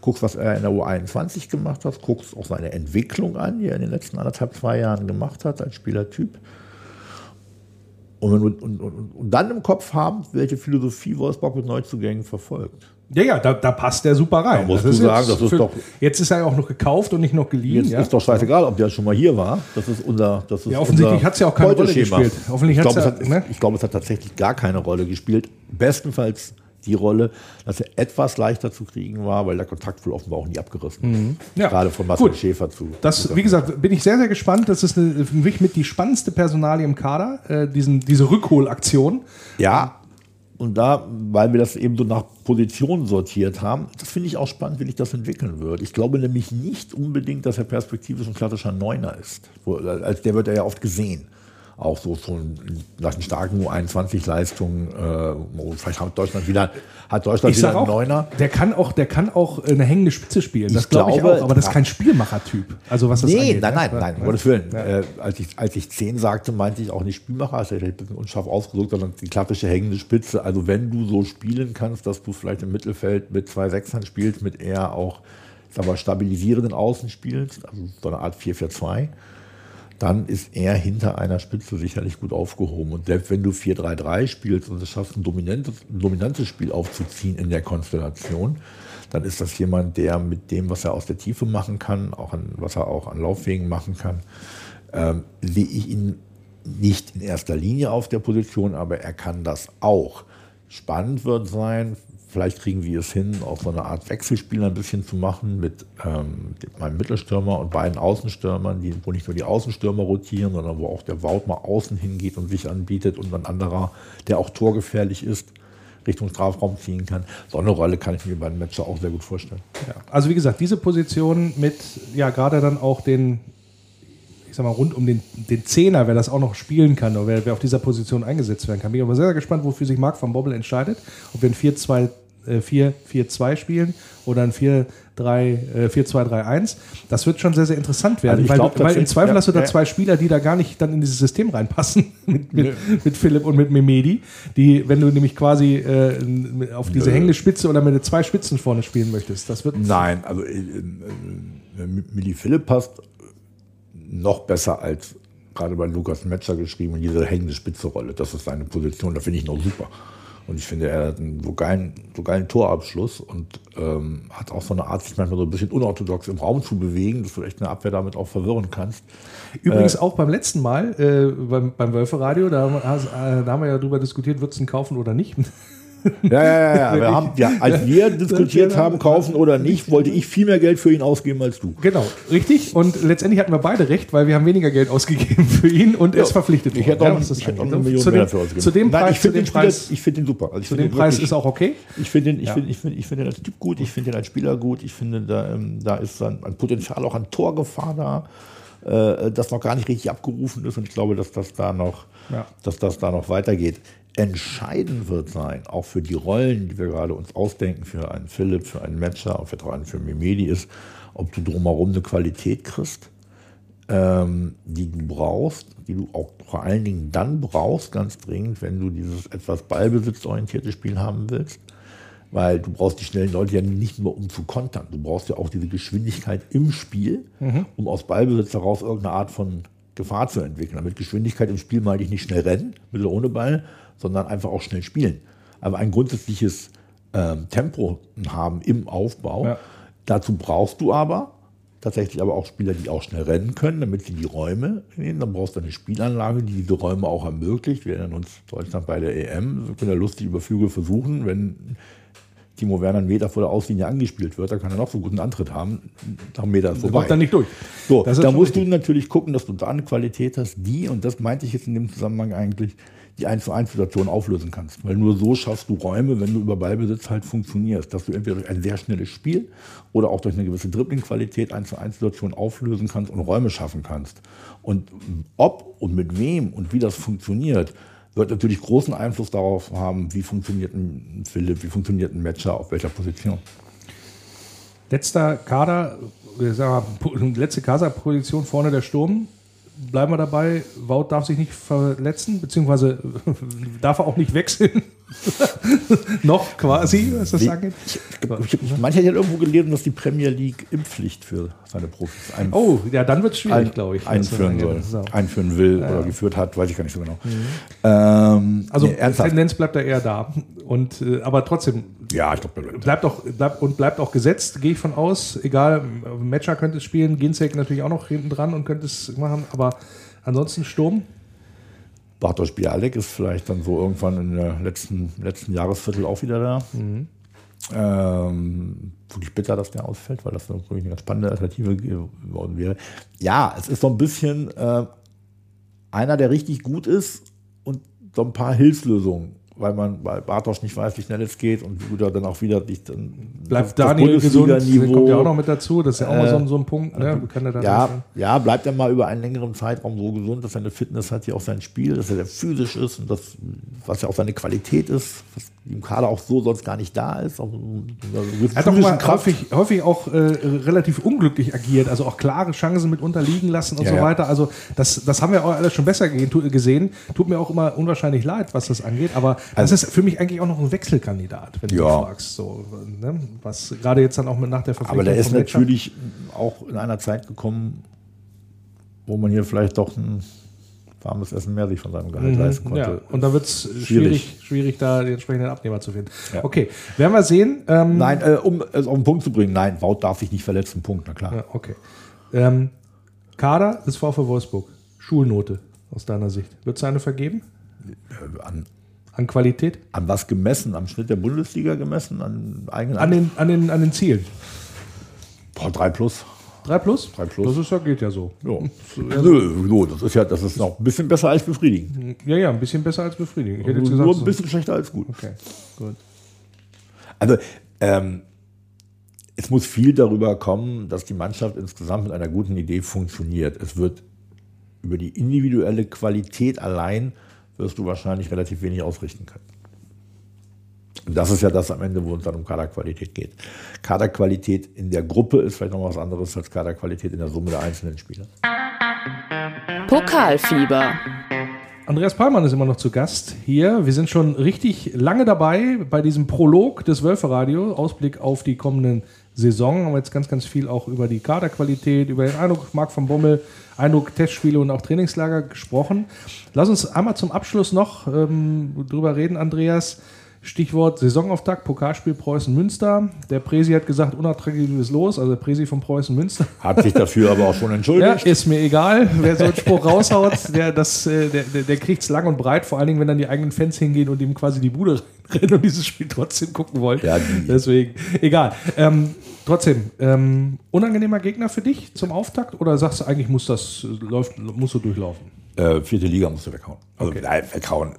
Guckst, was er in der U21 gemacht hat. Guckst auch seine Entwicklung an, die er in den letzten anderthalb, zwei Jahren gemacht hat als Spielertyp. Und, und, und, und dann im Kopf haben, welche Philosophie Wolfsburg mit Neuzugängen verfolgt. Ja, ja, da, da passt der super rein. Da musst Das du sagen, jetzt das ist doch- Jetzt ist er ja auch noch gekauft und nicht noch geliehen. Jetzt ja? ist doch scheißegal, ob der schon mal hier war. Das ist unser. Das ist Ja, offensichtlich unser hat's ja auch keine Rolle gespielt. Offensichtlich ich glaube, ja- es, hat- ne? ich glaube, es hat tatsächlich gar keine Rolle gespielt. Bestenfalls die Rolle, dass er etwas leichter zu kriegen war, weil der Kontakt wohl offenbar auch nie abgerissen ist. Ja. Gerade von Marcel Gut. Schäfer zu. Das, wie gesagt, bin ich sehr, sehr gespannt. Das ist eine, für mich mit die spannendste Personalie im Kader, äh, diesen, diese Rückholaktion. Ja, und da, weil wir das eben so nach Positionen sortiert haben, das finde ich auch spannend, wie sich das entwickeln wird. Ich glaube nämlich nicht unbedingt, dass er perspektivisch ein klassischer Neuner ist. Als der wird er ja oft gesehen. Auch so schon nach den starken U21-Leistungen. Äh, vielleicht hat Deutschland wieder, hat Deutschland Ich wieder einen auch, Neuner. der kann auch, der kann auch eine hängende Spitze spielen. Das Ich glaube ich glaube, auch. Aber das ist kein Spielmacher-Typ. Also was das Nee, angeht, nein, ne? nein, Ja, nein, um. Gottes Willen. Ja. Äh, als, ich, als ich 10 sagte, meinte ich auch nicht Spielmacher, also ich ein bisschen unscharf ausgedrückt, sondern die klassische hängende Spitze. Also wenn du so spielen kannst, dass du vielleicht im Mittelfeld mit zwei Sechsern spielst, mit eher auch, ich sag mal, stabilisierenden Außen spielst, also so eine Art 4-4-2, dann ist er hinter einer Spitze sicherlich gut aufgehoben. Und selbst wenn du 4-3-3 spielst und es schaffst, ein dominantes, ein dominantes Spiel aufzuziehen in der Konstellation, dann ist das jemand, der mit dem, was er aus der Tiefe machen kann, auch an, was er auch an Laufwegen machen kann, ähm, sehe ich ihn nicht in erster Linie auf der Position, aber er kann das auch. Spannend wird sein, vielleicht kriegen wir es hin, auch so eine Art Wechselspiel ein bisschen zu machen mit ähm, meinem Mittelstürmer und beiden Außenstürmern, die, wo nicht nur die Außenstürmer rotieren, sondern wo auch der Wout mal außen hingeht und sich anbietet und ein anderer, der auch torgefährlich ist, Richtung Strafraum ziehen kann. So eine Rolle kann ich mir bei den Matcher auch sehr gut vorstellen. Ja. Also wie gesagt, diese Position mit ja gerade dann auch den, ich sag mal, rund um den, den Zehner, wer das auch noch spielen kann oder wer, wer auf dieser Position eingesetzt werden kann. Bin ich aber sehr, sehr gespannt, wofür sich Marc van Bobbel entscheidet. Ob wir ein 4-2 4-4-2 spielen oder ein 4-3, äh, 4-2-3-1. Das wird schon sehr, sehr interessant werden, Also ich weil, glaub du- weil im Zweifel ja, hast du da ja. zwei Spieler, die da gar nicht dann in dieses System reinpassen, mit, mit, mit Philipp und mit Memedi, die, wenn du nämlich quasi äh, auf diese Nö. hängende Spitze oder mit zwei Spitzen vorne spielen möchtest, das wird Nein, also äh, äh, äh, Milli Philipp passt noch besser als gerade bei Lukas Metzger geschrieben, diese hängende Spitze-Rolle. Das ist seine Position, da finde ich noch super. Und ich finde, er hat einen so geilen, so geilen Torabschluss und ähm, hat auch so eine Art, sich manchmal so ein bisschen unorthodox im Raum zu bewegen, dass du echt eine Abwehr damit auch verwirren kannst. Übrigens auch beim letzten Mal, äh, beim, beim Wölfe-Radio, da, haben wir- äh, da haben wir ja drüber diskutiert, würdest du ihn kaufen oder nicht. Ja, ja, ja. ja. Wir haben, ja als wir diskutiert haben, kaufen oder nicht, wollte ich viel mehr Geld für ihn ausgeben als du. Genau, richtig. Und letztendlich hatten wir beide recht, weil wir haben weniger Geld ausgegeben für ihn und er ist verpflichtet Ich hätte ja, auch, das ich hätte auch eine Million zu mehr dafür ausgegeben. zu dem Nein, Preis, ich finde den, Spieler, Preis, ich finde den super. Also ich zu dem den Preis wirklich- ist auch okay. Ich finde ihn, ich Ja. finde, ich finde, ich finde ihn als Typ gut, ich finde ihn als Spieler gut, ich finde, da, ähm, da ist ein, ein Potenzial auch an Torgefahr da, äh, das noch gar nicht richtig abgerufen ist und ich glaube, dass das da noch, Ja. dass das da noch weitergeht. Entscheidend wird sein, auch für die Rollen, die wir gerade uns ausdenken, für einen Philipp, für einen Matcher, auch für einen für Mimedi ist, ob du drumherum eine Qualität kriegst, ähm, die du brauchst, die du auch vor allen Dingen dann brauchst, ganz dringend, wenn du dieses etwas ballbesitzorientierte Spiel haben willst. Weil du brauchst die schnellen Leute ja nicht nur um zu kontern. Du brauchst ja auch diese Geschwindigkeit im Spiel, um aus Ballbesitz heraus irgendeine Art von Gefahr zu entwickeln. Damit Geschwindigkeit im Spiel meine ich nicht schnell rennen, mit oder ohne Ball, sondern einfach auch schnell spielen. Aber ein grundsätzliches ähm, Tempo haben im Aufbau. Ja. Dazu brauchst du aber tatsächlich aber auch Spieler, die auch schnell rennen können, damit sie die Räume nehmen. Dann brauchst du eine Spielanlage, die diese Räume auch ermöglicht. Wir erinnern uns Deutschland bei der EM. Wir können ja lustig über Flügel versuchen, wenn Timo Werner einen Meter vor der Auslinie angespielt wird, dann kann er noch so guten Antritt haben. Nach einem Meter ist vorbei. dann nicht durch. So, da musst du richtig. natürlich gucken, dass du da eine Qualität hast, die, und das meinte ich jetzt in dem Zusammenhang eigentlich, die 1 zu 1 Situation auflösen kannst. Weil nur so schaffst du Räume, wenn du über Ballbesitz halt funktionierst, dass du entweder durch ein sehr schnelles Spiel oder auch durch eine gewisse Dribbling-Qualität 1 zu 1 Situation auflösen kannst und Räume schaffen kannst. Und ob und mit wem und wie das funktioniert, wird natürlich großen Einfluss darauf haben, wie funktioniert ein Philipp, wie funktioniert ein Matcher, auf welcher Position. Letzter Kader, wir sagen letzte Kaderposition vorne der Sturm. Bleiben wir dabei. Wout darf sich nicht verletzen, beziehungsweise darf er auch nicht wechseln. Noch quasi, was das angeht. Ich, ich, manche hat ja irgendwo gelesen, dass die Premier League Impfpflicht für seine Profis ein, Oh, ja, dann wird es schwierig, ein, glaube ich. einführen So. einführen will Ja, oder geführt hat, weiß ich gar nicht so genau. Ähm, Also nee. Tendenz bleibt er eher da. Und, äh, aber trotzdem, Ja, ich glaube, bleibt auch, bleibt, und bleibt auch gesetzt, gehe ich von aus. Egal, Matcher könnte es spielen, Ginzek natürlich auch noch hinten dran und könnte es machen, aber ansonsten Sturm. Bartosz Bialek ist vielleicht dann so irgendwann in der letzten, letzten Jahresviertel auch wieder da. Mhm. Ähm, wirklich bitter, dass der ausfällt, weil das wirklich eine ganz spannende Alternative geworden wäre. Ja, es ist so ein bisschen äh, einer, der richtig gut ist und so ein paar Hilfslösungen, weil man bei Bartosz nicht weiß, wie schnell es geht und wie gut er dann auch wieder dich dann Bleibt das Daniel gesund, der Bundesliga-Niveau- kommt ja auch noch mit dazu. Das ist ja auch mal so, ein- Äh, so ein Punkt. Ne? Er ja, ja, bleibt er mal über einen längeren Zeitraum so gesund, dass seine Fitness hat, hier auch sein Spiel, dass er sehr physisch ist und das, was ja auch seine Qualität ist, was im Kader auch so sonst gar nicht da ist. Er hat auch mal häufig, häufig auch äh, relativ unglücklich agiert, also auch klare Chancen mit unterliegen lassen und Ja, so weiter. Also das, das haben wir auch alles schon besser gesehen. Tut mir auch immer unwahrscheinlich leid, was das angeht, aber das ist für mich eigentlich auch noch ein Wechselkandidat, wenn du Ja. mich fragst. So, ne? Was gerade jetzt dann auch mit nach der Verpflichtung Aber der ist natürlich auch in einer Zeit gekommen, wo man hier vielleicht doch ein warmes Essen mehr sich von seinem Gehalt mhm, leisten konnte. Ja, und da wird es schwierig, schwierig, da den entsprechenden Abnehmer zu finden. Ja. Okay, werden wir sehen. Ähm, nein, äh, um es auf den Punkt zu bringen, nein, Wout darf sich nicht verletzen, Punkt, na klar. Ja, okay. Ähm, Kader des VfL Wolfsburg, Schulnote aus deiner Sicht. Wird es eine vergeben? Äh, an, an Qualität? An was gemessen? Am Schnitt der Bundesliga gemessen? An, eigenen an, den, an, den, an den Zielen? Boah, 3 plus. 3 plus? 3 plus. Das ist ja, geht ja so. Ja. Nö, so, das ist ja das ist noch ein bisschen besser als befriedigend. Ja, ja, ein bisschen besser als befriedigend. Ich hätte jetzt gesagt, Nur ein bisschen so. schlechter als gut. Okay, gut. Also, ähm, es muss viel darüber kommen, dass die Mannschaft insgesamt mit einer guten Idee funktioniert. Es wird über die individuelle Qualität allein wirst du wahrscheinlich relativ wenig ausrichten können. Und das ist ja das am Ende, wo es dann um Kaderqualität geht. Kaderqualität in der Gruppe ist vielleicht noch was anderes als Kaderqualität in der Summe der einzelnen Spieler. Pokalfieber. Andreas Pallmann ist immer noch zu Gast hier. Wir sind schon richtig lange dabei bei diesem Prolog des Wölferadio. Ausblick auf die kommenden Saison. Haben wir jetzt ganz, ganz viel auch über die Kaderqualität, über den Eindruck Marc von Bommel, Eindruck Testspiele und auch Trainingslager gesprochen. Lass uns einmal zum Abschluss noch ähm, drüber reden, Andreas. Stichwort Saisonauftakt, Pokalspiel Preußen-Münster. Der Presi hat gesagt, unattraktives Los, also der Presi von Preußen-Münster. Hat sich dafür aber auch schon entschuldigt. Ja, ist mir egal, wer so einen Spruch raushaut, der, das, äh, der, der, der kriegt es lang und breit, vor allen Dingen, wenn dann die eigenen Fans hingehen und ihm quasi die Bude rennen und dieses Spiel trotzdem gucken wollen. Ja, Deswegen, egal. Ähm, trotzdem, ähm, unangenehmer Gegner für dich zum Auftakt oder sagst du eigentlich, muss das, läuft, musst du durchlaufen? Äh, vierte Liga musst du weghauen. Also okay. nein, weghauen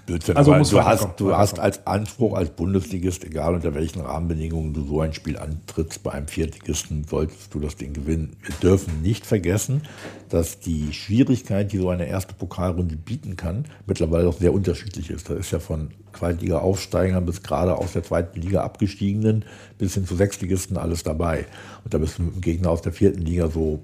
Blödsinn. Also du hast, du hast als Anspruch als Bundesligist, egal unter welchen Rahmenbedingungen du so ein Spiel antrittst, bei einem Viertligisten solltest du das Ding gewinnen. Wir dürfen nicht vergessen, dass die Schwierigkeit, die so eine erste Pokalrunde bieten kann, mittlerweile auch sehr unterschiedlich ist. Da ist ja von Zweitliga-Aufsteigern bis gerade aus der zweiten Liga abgestiegenen bis hin zu Sechstligisten alles dabei. Und da bist du mit einem Gegner aus der vierten Liga so.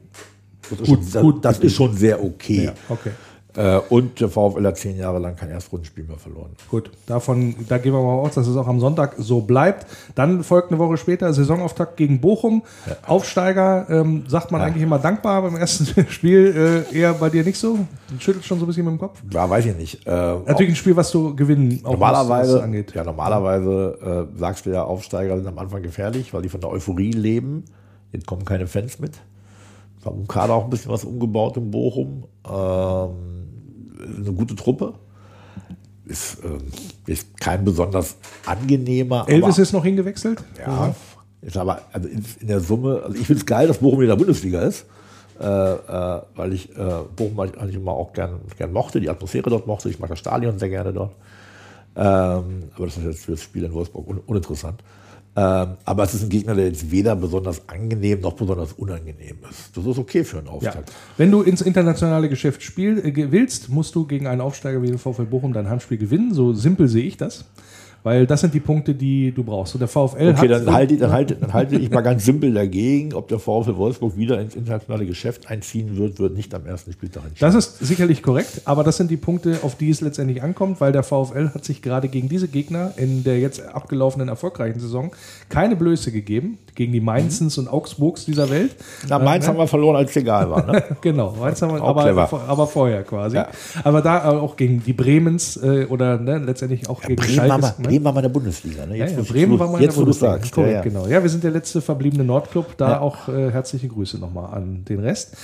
Das ist, gut, schon, gut, das ist schon sehr okay. Ja, okay. Äh, und der VfL hat zehn Jahre lang kein Erstrundenspiel mehr verloren. Gut, davon, da gehen wir mal aus, dass es auch am Sonntag so bleibt. Dann folgt eine Woche später Saisonauftakt gegen Bochum. Ja. Aufsteiger, ähm, sagt man ja. eigentlich immer dankbar beim ersten Spiel, äh, eher bei dir nicht so? Du schüttelst schon so ein bisschen mit dem Kopf? Ja, weiß ich nicht. Äh, Natürlich ein Spiel, was du gewinnen auch normalerweise, was, angeht. Ja, normalerweise äh, sagst du ja, Aufsteiger sind am Anfang gefährlich, weil die von der Euphorie leben. Jetzt kommen keine Fans mit. Wir haben Kader auch ein bisschen was umgebaut in Bochum. Ähm, eine gute Truppe. Ist, äh, ist kein besonders angenehmer. Elvis ist noch hingewechselt? Ja. Mhm. Ist aber also in, in, der Summe, also ich finde es geil, dass Bochum in der Bundesliga ist. Äh, äh, weil ich äh, Bochum eigentlich immer auch gern, gern mochte, die Atmosphäre dort mochte. Ich mag das Stadion sehr gerne dort. Ähm, aber das ist jetzt für das Spiel in Wolfsburg un uninteressant. Ähm, aber es ist ein Gegner, der jetzt weder besonders angenehm noch besonders unangenehm ist. Das ist okay für einen Auftakt. Ja. Wenn du ins internationale Geschäft spiel, äh, willst, musst du gegen einen Aufsteiger wie den VfL Bochum dein Handspiel gewinnen. So simpel sehe ich das. Weil das sind die Punkte, die du brauchst. Und der VfL okay, hat. dann halte, dann, halte, dann halte ich mal ganz simpel dagegen. Ob der VfL Wolfsburg wieder ins internationale Geschäft einziehen wird, wird nicht am ersten Spieltag entscheiden. Das ist sicherlich korrekt, aber das sind die Punkte, auf die es letztendlich ankommt, weil der VfL hat sich gerade gegen diese Gegner in der jetzt abgelaufenen erfolgreichen Saison keine Blöße gegeben. Gegen die Mainzens mhm. und Augsburgs dieser Welt. Na, Mainz äh, haben wir verloren, als es egal war. Ne? genau, Mainz haben wir, aber, aber, vorher quasi. Ja. Aber da auch gegen die Bremens äh, oder ne, letztendlich auch ja, gegen Bremen Schalke. Ne? Bremen war mal der Bundesliga. Ne? Jetzt, ja, ja, Bremen war mal in der Bundesliga. Sagst, Korrekt, ja, genau. Ja, wir sind der letzte verbliebene Nordclub. Da auch äh, herzliche Grüße nochmal an den Rest.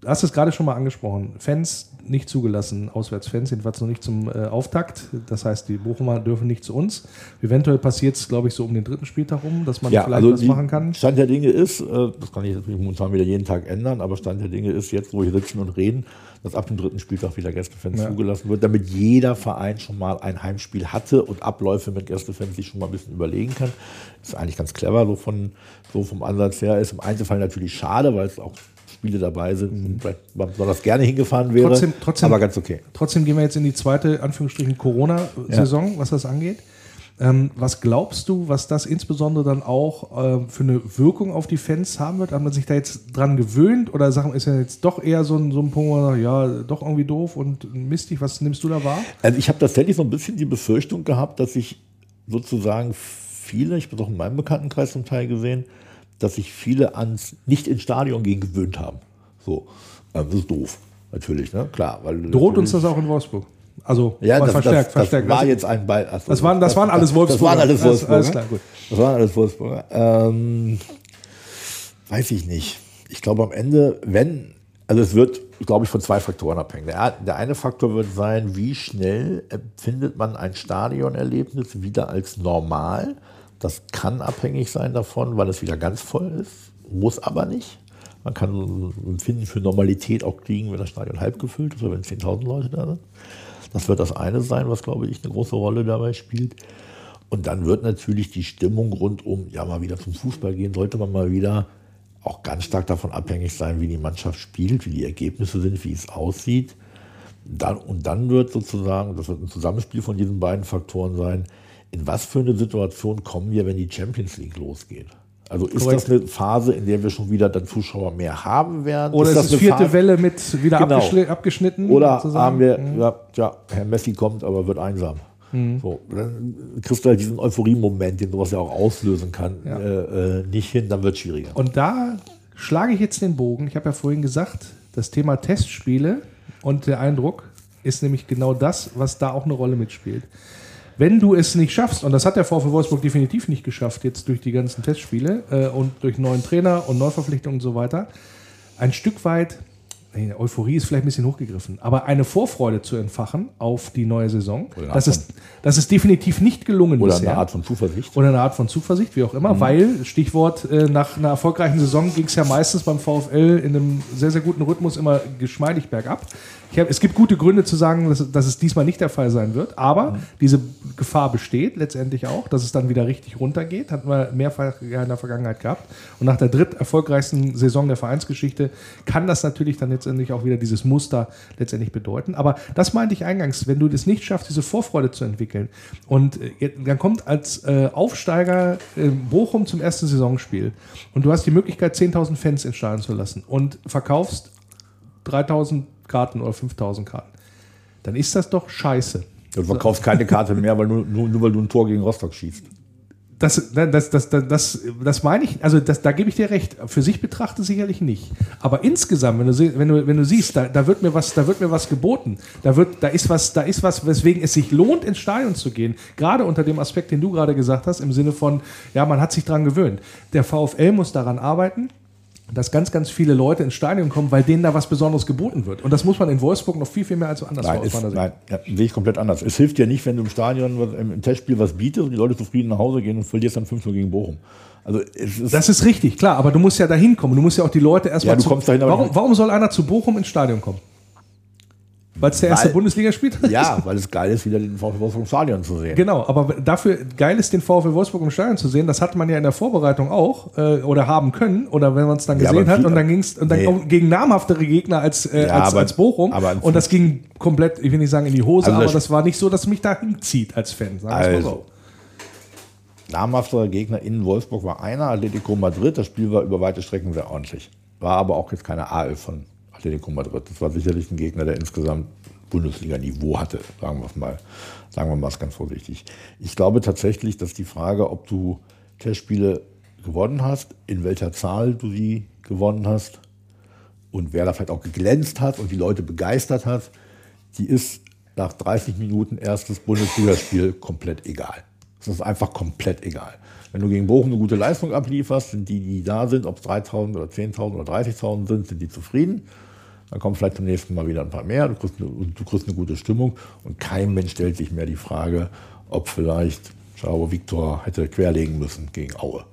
Du hast es gerade schon mal angesprochen. Fans nicht zugelassen, Auswärtsfans, jedenfalls noch nicht zum äh, Auftakt. Das heißt, die Bochumer dürfen nicht zu uns. Eventuell passiert es, glaube ich, so um den dritten Spieltag rum, dass man ja, vielleicht also was machen kann. Stand der Dinge ist, äh, das kann ich natürlich momentan wieder jeden Tag ändern, aber Stand der Dinge ist jetzt, wo wir sitzen und reden, dass ab dem dritten Spieltag wieder Gästefans ja. zugelassen wird, damit jeder Verein schon mal ein Heimspiel hatte und Abläufe mit Gästefans sich schon mal ein bisschen überlegen kann. Das ist eigentlich ganz clever, so, von, so vom Ansatz her. Ist im Einzelfall natürlich schade, weil es auch Spiele dabei sind und vielleicht besonders gerne hingefahren wäre. Trotzdem, trotzdem, aber ganz okay. Trotzdem gehen wir jetzt in die zweite, Anführungsstrichen, Corona-Saison, ja. was das angeht. Ähm, was glaubst du, was das insbesondere dann auch äh, für eine Wirkung auf die Fans haben wird? Hat man sich da jetzt dran gewöhnt oder sagen, ist ja jetzt doch eher so ein, so ein Punkt, wo man sagt, ja, doch irgendwie doof und mistig? Was nimmst du da wahr? Also ich habe tatsächlich so ein bisschen die Befürchtung gehabt, dass sich sozusagen viele, ich habe es auch in meinem Bekanntenkreis zum Teil gesehen, dass sich viele ans nicht ins Stadion gehen gewöhnt haben. So, ähm, das ist doof, natürlich, ne? klar. Weil Droht uns das auch in Wolfsburg? Also ja, das, verstärkt, das, verstärkt. Das war Also, jetzt ein Ball. achso, das, waren, das waren alles Wolfsburger. Das waren alles Alles- Wolfsburger. Alles klar, gut. Das waren alles Wolfsburger. Ähm, weiß ich nicht. Ich glaube am Ende, wenn, also es wird, glaube ich, von zwei Faktoren abhängen. Der, der eine Faktor wird sein, wie schnell empfindet man ein Stadionerlebnis wieder als normal. Das kann abhängig sein davon, weil es wieder ganz voll ist, muss aber nicht. Man kann ein Empfinden für Normalität auch kriegen, wenn das Stadion halb gefüllt ist oder wenn 10.000 Leute da sind. Das wird das eine sein, was, glaube ich, eine große Rolle dabei spielt. Und dann wird natürlich die Stimmung rundum, ja, mal wieder zum Fußball gehen, sollte man mal wieder auch ganz stark davon abhängig sein, wie die Mannschaft spielt, wie die Ergebnisse sind, wie es aussieht. Dann, und dann wird sozusagen, das wird ein Zusammenspiel von diesen beiden Faktoren sein, in was für eine Situation kommen wir, wenn die Champions League losgeht? Also ist Korrekt. das eine Phase, in der wir schon wieder dann Zuschauer mehr haben werden? Oder ist, das es eine vierte Phase- Welle mit wieder Genau. abgeschnitten? Oder sozusagen? haben wir, Mhm. ja, tja, Herr Messi kommt, aber wird einsam. So, dann kriegst du halt diesen Euphorie-Moment, den sowas ja auch auslösen kann, Ja. äh, äh, nicht hin, dann wird es schwieriger. Und da schlage ich jetzt den Bogen. Ich habe ja vorhin gesagt, das Thema Testspiele und der Eindruck ist nämlich genau das, was da auch eine Rolle mitspielt. Wenn du es nicht schaffst, und das hat der VfL Wolfsburg definitiv nicht geschafft, jetzt durch die ganzen Testspiele äh, und durch neuen Trainer und Neuverpflichtungen und so weiter, ein Stück weit, nee, Euphorie ist vielleicht ein bisschen hochgegriffen, aber eine Vorfreude zu entfachen auf die neue Saison, das ist, das ist definitiv nicht gelungen Oder bisher. eine Art von Zuversicht. Oder eine Art von Zuversicht, wie auch immer, Mhm. weil, Stichwort, äh, nach einer erfolgreichen Saison ging es ja meistens beim VfL in einem sehr, sehr guten Rhythmus immer geschmeidig bergab. Hab, es gibt gute Gründe zu sagen, dass, dass es diesmal nicht der Fall sein wird, aber Mhm. diese Gefahr besteht letztendlich auch, dass es dann wieder richtig runtergeht. Hatten wir mehrfach in der Vergangenheit gehabt. Und nach der dritt erfolgreichsten Saison der Vereinsgeschichte kann das natürlich dann letztendlich auch wieder dieses Muster letztendlich bedeuten. Aber das meinte ich eingangs, wenn du das nicht schaffst, diese Vorfreude zu entwickeln und äh, dann kommt als äh, Aufsteiger äh, Bochum zum ersten Saisonspiel und du hast die Möglichkeit, 10.000 Fans Stadion zu lassen und verkaufst 3.000 Karten oder 5.000 Karten, dann ist das doch scheiße. Du verkaufst keine Karte mehr, weil nur, nur, nur weil du ein Tor gegen Rostock schießt. Das, das, das, das, das, das meine ich, also das, da gebe ich dir recht. Für sich betrachtet sicherlich nicht. Aber insgesamt, wenn du, wenn du, wenn du siehst, da, da, wird mir was, da wird mir was geboten. Da, wird, da, ist was, da ist was, weswegen es sich lohnt, ins Stadion zu gehen. Gerade unter dem Aspekt, den du gerade gesagt hast, im Sinne von, ja, man hat sich dran gewöhnt. Der VfL muss daran arbeiten, dass ganz, ganz viele Leute ins Stadion kommen, weil denen da was Besonderes geboten wird. Und das muss man in Wolfsburg noch viel, viel mehr als woanders Nein, ist, nein ja, sehe ich komplett anders. Es hilft dir nicht, wenn du im Stadion was, im, Testspiel was bietest und die Leute zufrieden nach Hause gehen und verlierst dann 5 gegen Bochum. Also ist, Das ist richtig, klar, aber du musst ja dahin kommen. Du musst ja auch die Leute erstmal Ja, du zu. kommst dahin, warum, warum soll einer zu Bochum ins Stadion kommen? Weil es der erste Bundesligaspiel ist? ja, weil es geil ist, wieder den VfL Wolfsburg im Stadion zu sehen. Genau, aber dafür geil ist, den VfL Wolfsburg im Stadion zu sehen. Das hatte man ja in der Vorbereitung auch äh, oder haben können oder wenn man es dann Ja, gesehen aber hat und dann ging es Nee. gegen namhaftere Gegner als, äh, Ja, als, aber- als Bochum und das ging komplett, ich will nicht sagen in die Hose, Also aber das- das war nicht so, dass mich da hinzieht als Fan. Sagen mal Also, namhafter Gegner in Wolfsburg war einer, Atletico Madrid. Das Spiel war über weite Strecken sehr ordentlich. War aber auch jetzt keine A11 von Atletico Madrid. Das war sicherlich ein Gegner, der insgesamt Bundesliga-Niveau hatte, sagen wir es mal. Sagen wir mal es ganz vorsichtig. Ich glaube tatsächlich, dass die Frage, ob du Testspiele gewonnen hast, in welcher Zahl du sie gewonnen hast und wer da vielleicht auch geglänzt hat und die Leute begeistert hat, die ist nach 30 Minuten erstes Bundesligaspiel komplett egal. Es ist einfach komplett egal. Wenn du gegen Bochum eine gute Leistung ablieferst, sind die, die da sind, ob es 3.000 oder 10.000 oder 30.000 sind, sind die zufrieden. Dann kommen vielleicht zum nächsten Mal wieder ein paar mehr. Du kriegst, eine, du kriegst eine gute Stimmung und kein Mensch stellt sich mehr die Frage, ob vielleicht Schau Viktor hätte querlegen müssen gegen Aue.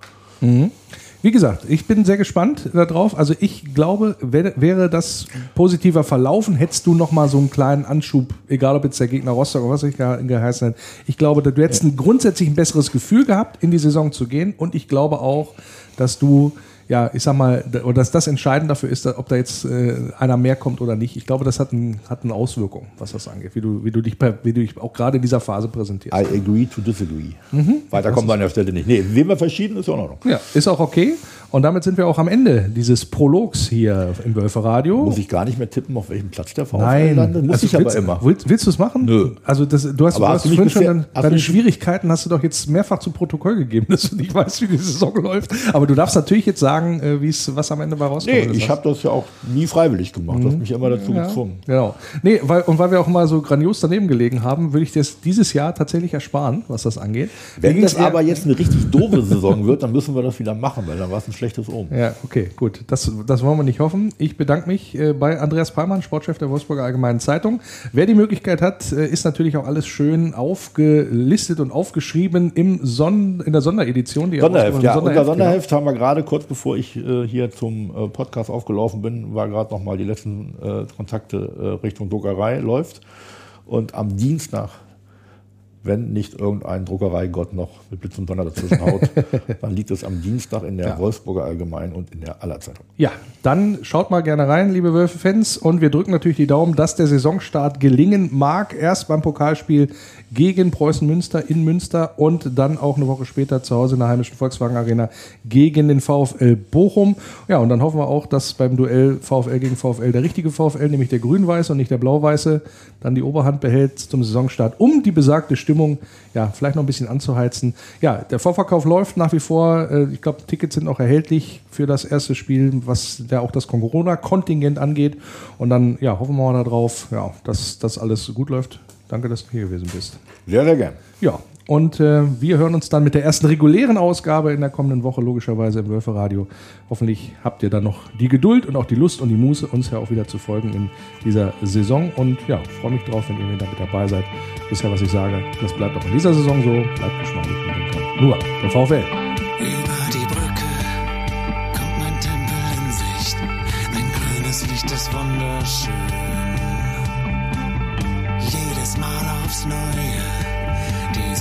Wie gesagt, ich bin sehr gespannt darauf. Also ich glaube, wär, wäre das positiver verlaufen, hättest du noch mal so einen kleinen Anschub, egal ob jetzt der Gegner Rostock oder was ich ge geheißen hätte. Ich glaube, du hättest ein grundsätzlich ein besseres Gefühl gehabt, in die Saison zu gehen. Und ich glaube auch, dass du, ja, ich sag mal, oder dass das entscheidend dafür ist, ob da jetzt äh, einer mehr kommt oder nicht. Ich glaube, das hat, ein, hat eine Auswirkung, was das angeht, wie du, wie du dich, wie du dich auch gerade in dieser Phase präsentierst. I agree to disagree. Mhm. Weiter kommt man an der Stelle nicht. Nee, wen wir verschieden, ist in Ordnung. Ja, ist auch okay. Und damit sind wir auch am Ende dieses Prologs hier im Wölferadio. Muss ich gar nicht mehr tippen, auf welchem Platz der VfL Nein, landet? Muss Also ich aber willst, immer. Willst, willst du es machen? Nö. Also das, du hast, Aber du hast hast du schon deine nicht- Schwierigkeiten hast du doch jetzt mehrfach zu Protokoll gegeben, dass du nicht weißt, wie die Saison läuft. Aber du darfst natürlich jetzt sagen, sagen, äh, wie es was am Ende bei rauskommt. Nee, ich habe das ja auch nie freiwillig gemacht. Du hast mich immer dazu ja, gezwungen. Genau. Nee, weil, und weil wir auch mal so grandios daneben gelegen haben, würde ich das dieses Jahr tatsächlich ersparen, was das angeht. Wenn das aber jetzt eine richtig doofe Saison wird, dann müssen wir das wieder machen, weil dann war es ein schlechtes Omen. Ja, okay, gut. Das, das wollen wir nicht hoffen. Ich bedanke mich äh, bei Andreas Pallmann, Sportchef der Wolfsburger Allgemeinen Zeitung. Wer die Möglichkeit hat, äh, ist natürlich auch alles schön aufgelistet und aufgeschrieben im Son in der Sonderedition. Die Sonderheft, ja. Sonderheft, Unser Sonderheft genau. haben wir gerade kurz bevor ich äh, hier zum äh, Podcast aufgelaufen bin, war gerade noch mal die letzten äh, Kontakte äh, Richtung Druckerei läuft. Und am Dienstag wenn nicht irgendein Druckereigott noch mit Blitz und Donner dazwischen haut, dann liegt es am Dienstag in der ja. Wolfsburger Allgemein und in der Allerzeitung. Ja, dann schaut mal gerne rein, liebe Wölfe-Fans. Und wir drücken natürlich die Daumen, dass der Saisonstart gelingen mag. Erst beim Pokalspiel gegen Preußen Münster in Münster und dann auch eine Woche später zu Hause in der heimischen Volkswagen Arena gegen den VfL Bochum. Ja, und dann hoffen wir auch, dass beim Duell VfL gegen VfL der richtige VfL, nämlich der grün-weiße und nicht der blau-weiße, dann die Oberhand behält zum Saisonstart, um die besagte Stimmung ja vielleicht noch ein bisschen anzuheizen. Ja, der Vorverkauf läuft nach wie vor. Äh, ich glaube, Tickets sind auch erhältlich für das erste Spiel, was ja auch das Corona-Kontingent angeht. Und dann ja, hoffen wir mal darauf, ja, dass das alles gut läuft Danke, dass du hier gewesen bist. Sehr, sehr gern. Ja, und äh, wir hören uns dann mit der ersten regulären Ausgabe in der kommenden Woche logischerweise im Wölferadio. Hoffentlich habt ihr dann noch die Geduld und auch die Lust und die Muße, uns ja auch wieder zu folgen in dieser Saison. Und ja, freue mich drauf, wenn ihr wieder mit dabei seid. Bisher, was ich sage, das bleibt auch in dieser Saison so. Bleibt geschmeidig und nur der VfL. Über die Brücke kommt mein Tempel in Sicht. Ein grünes Licht ist wunderschön. aufs Neue.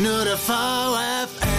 Nur der VfL.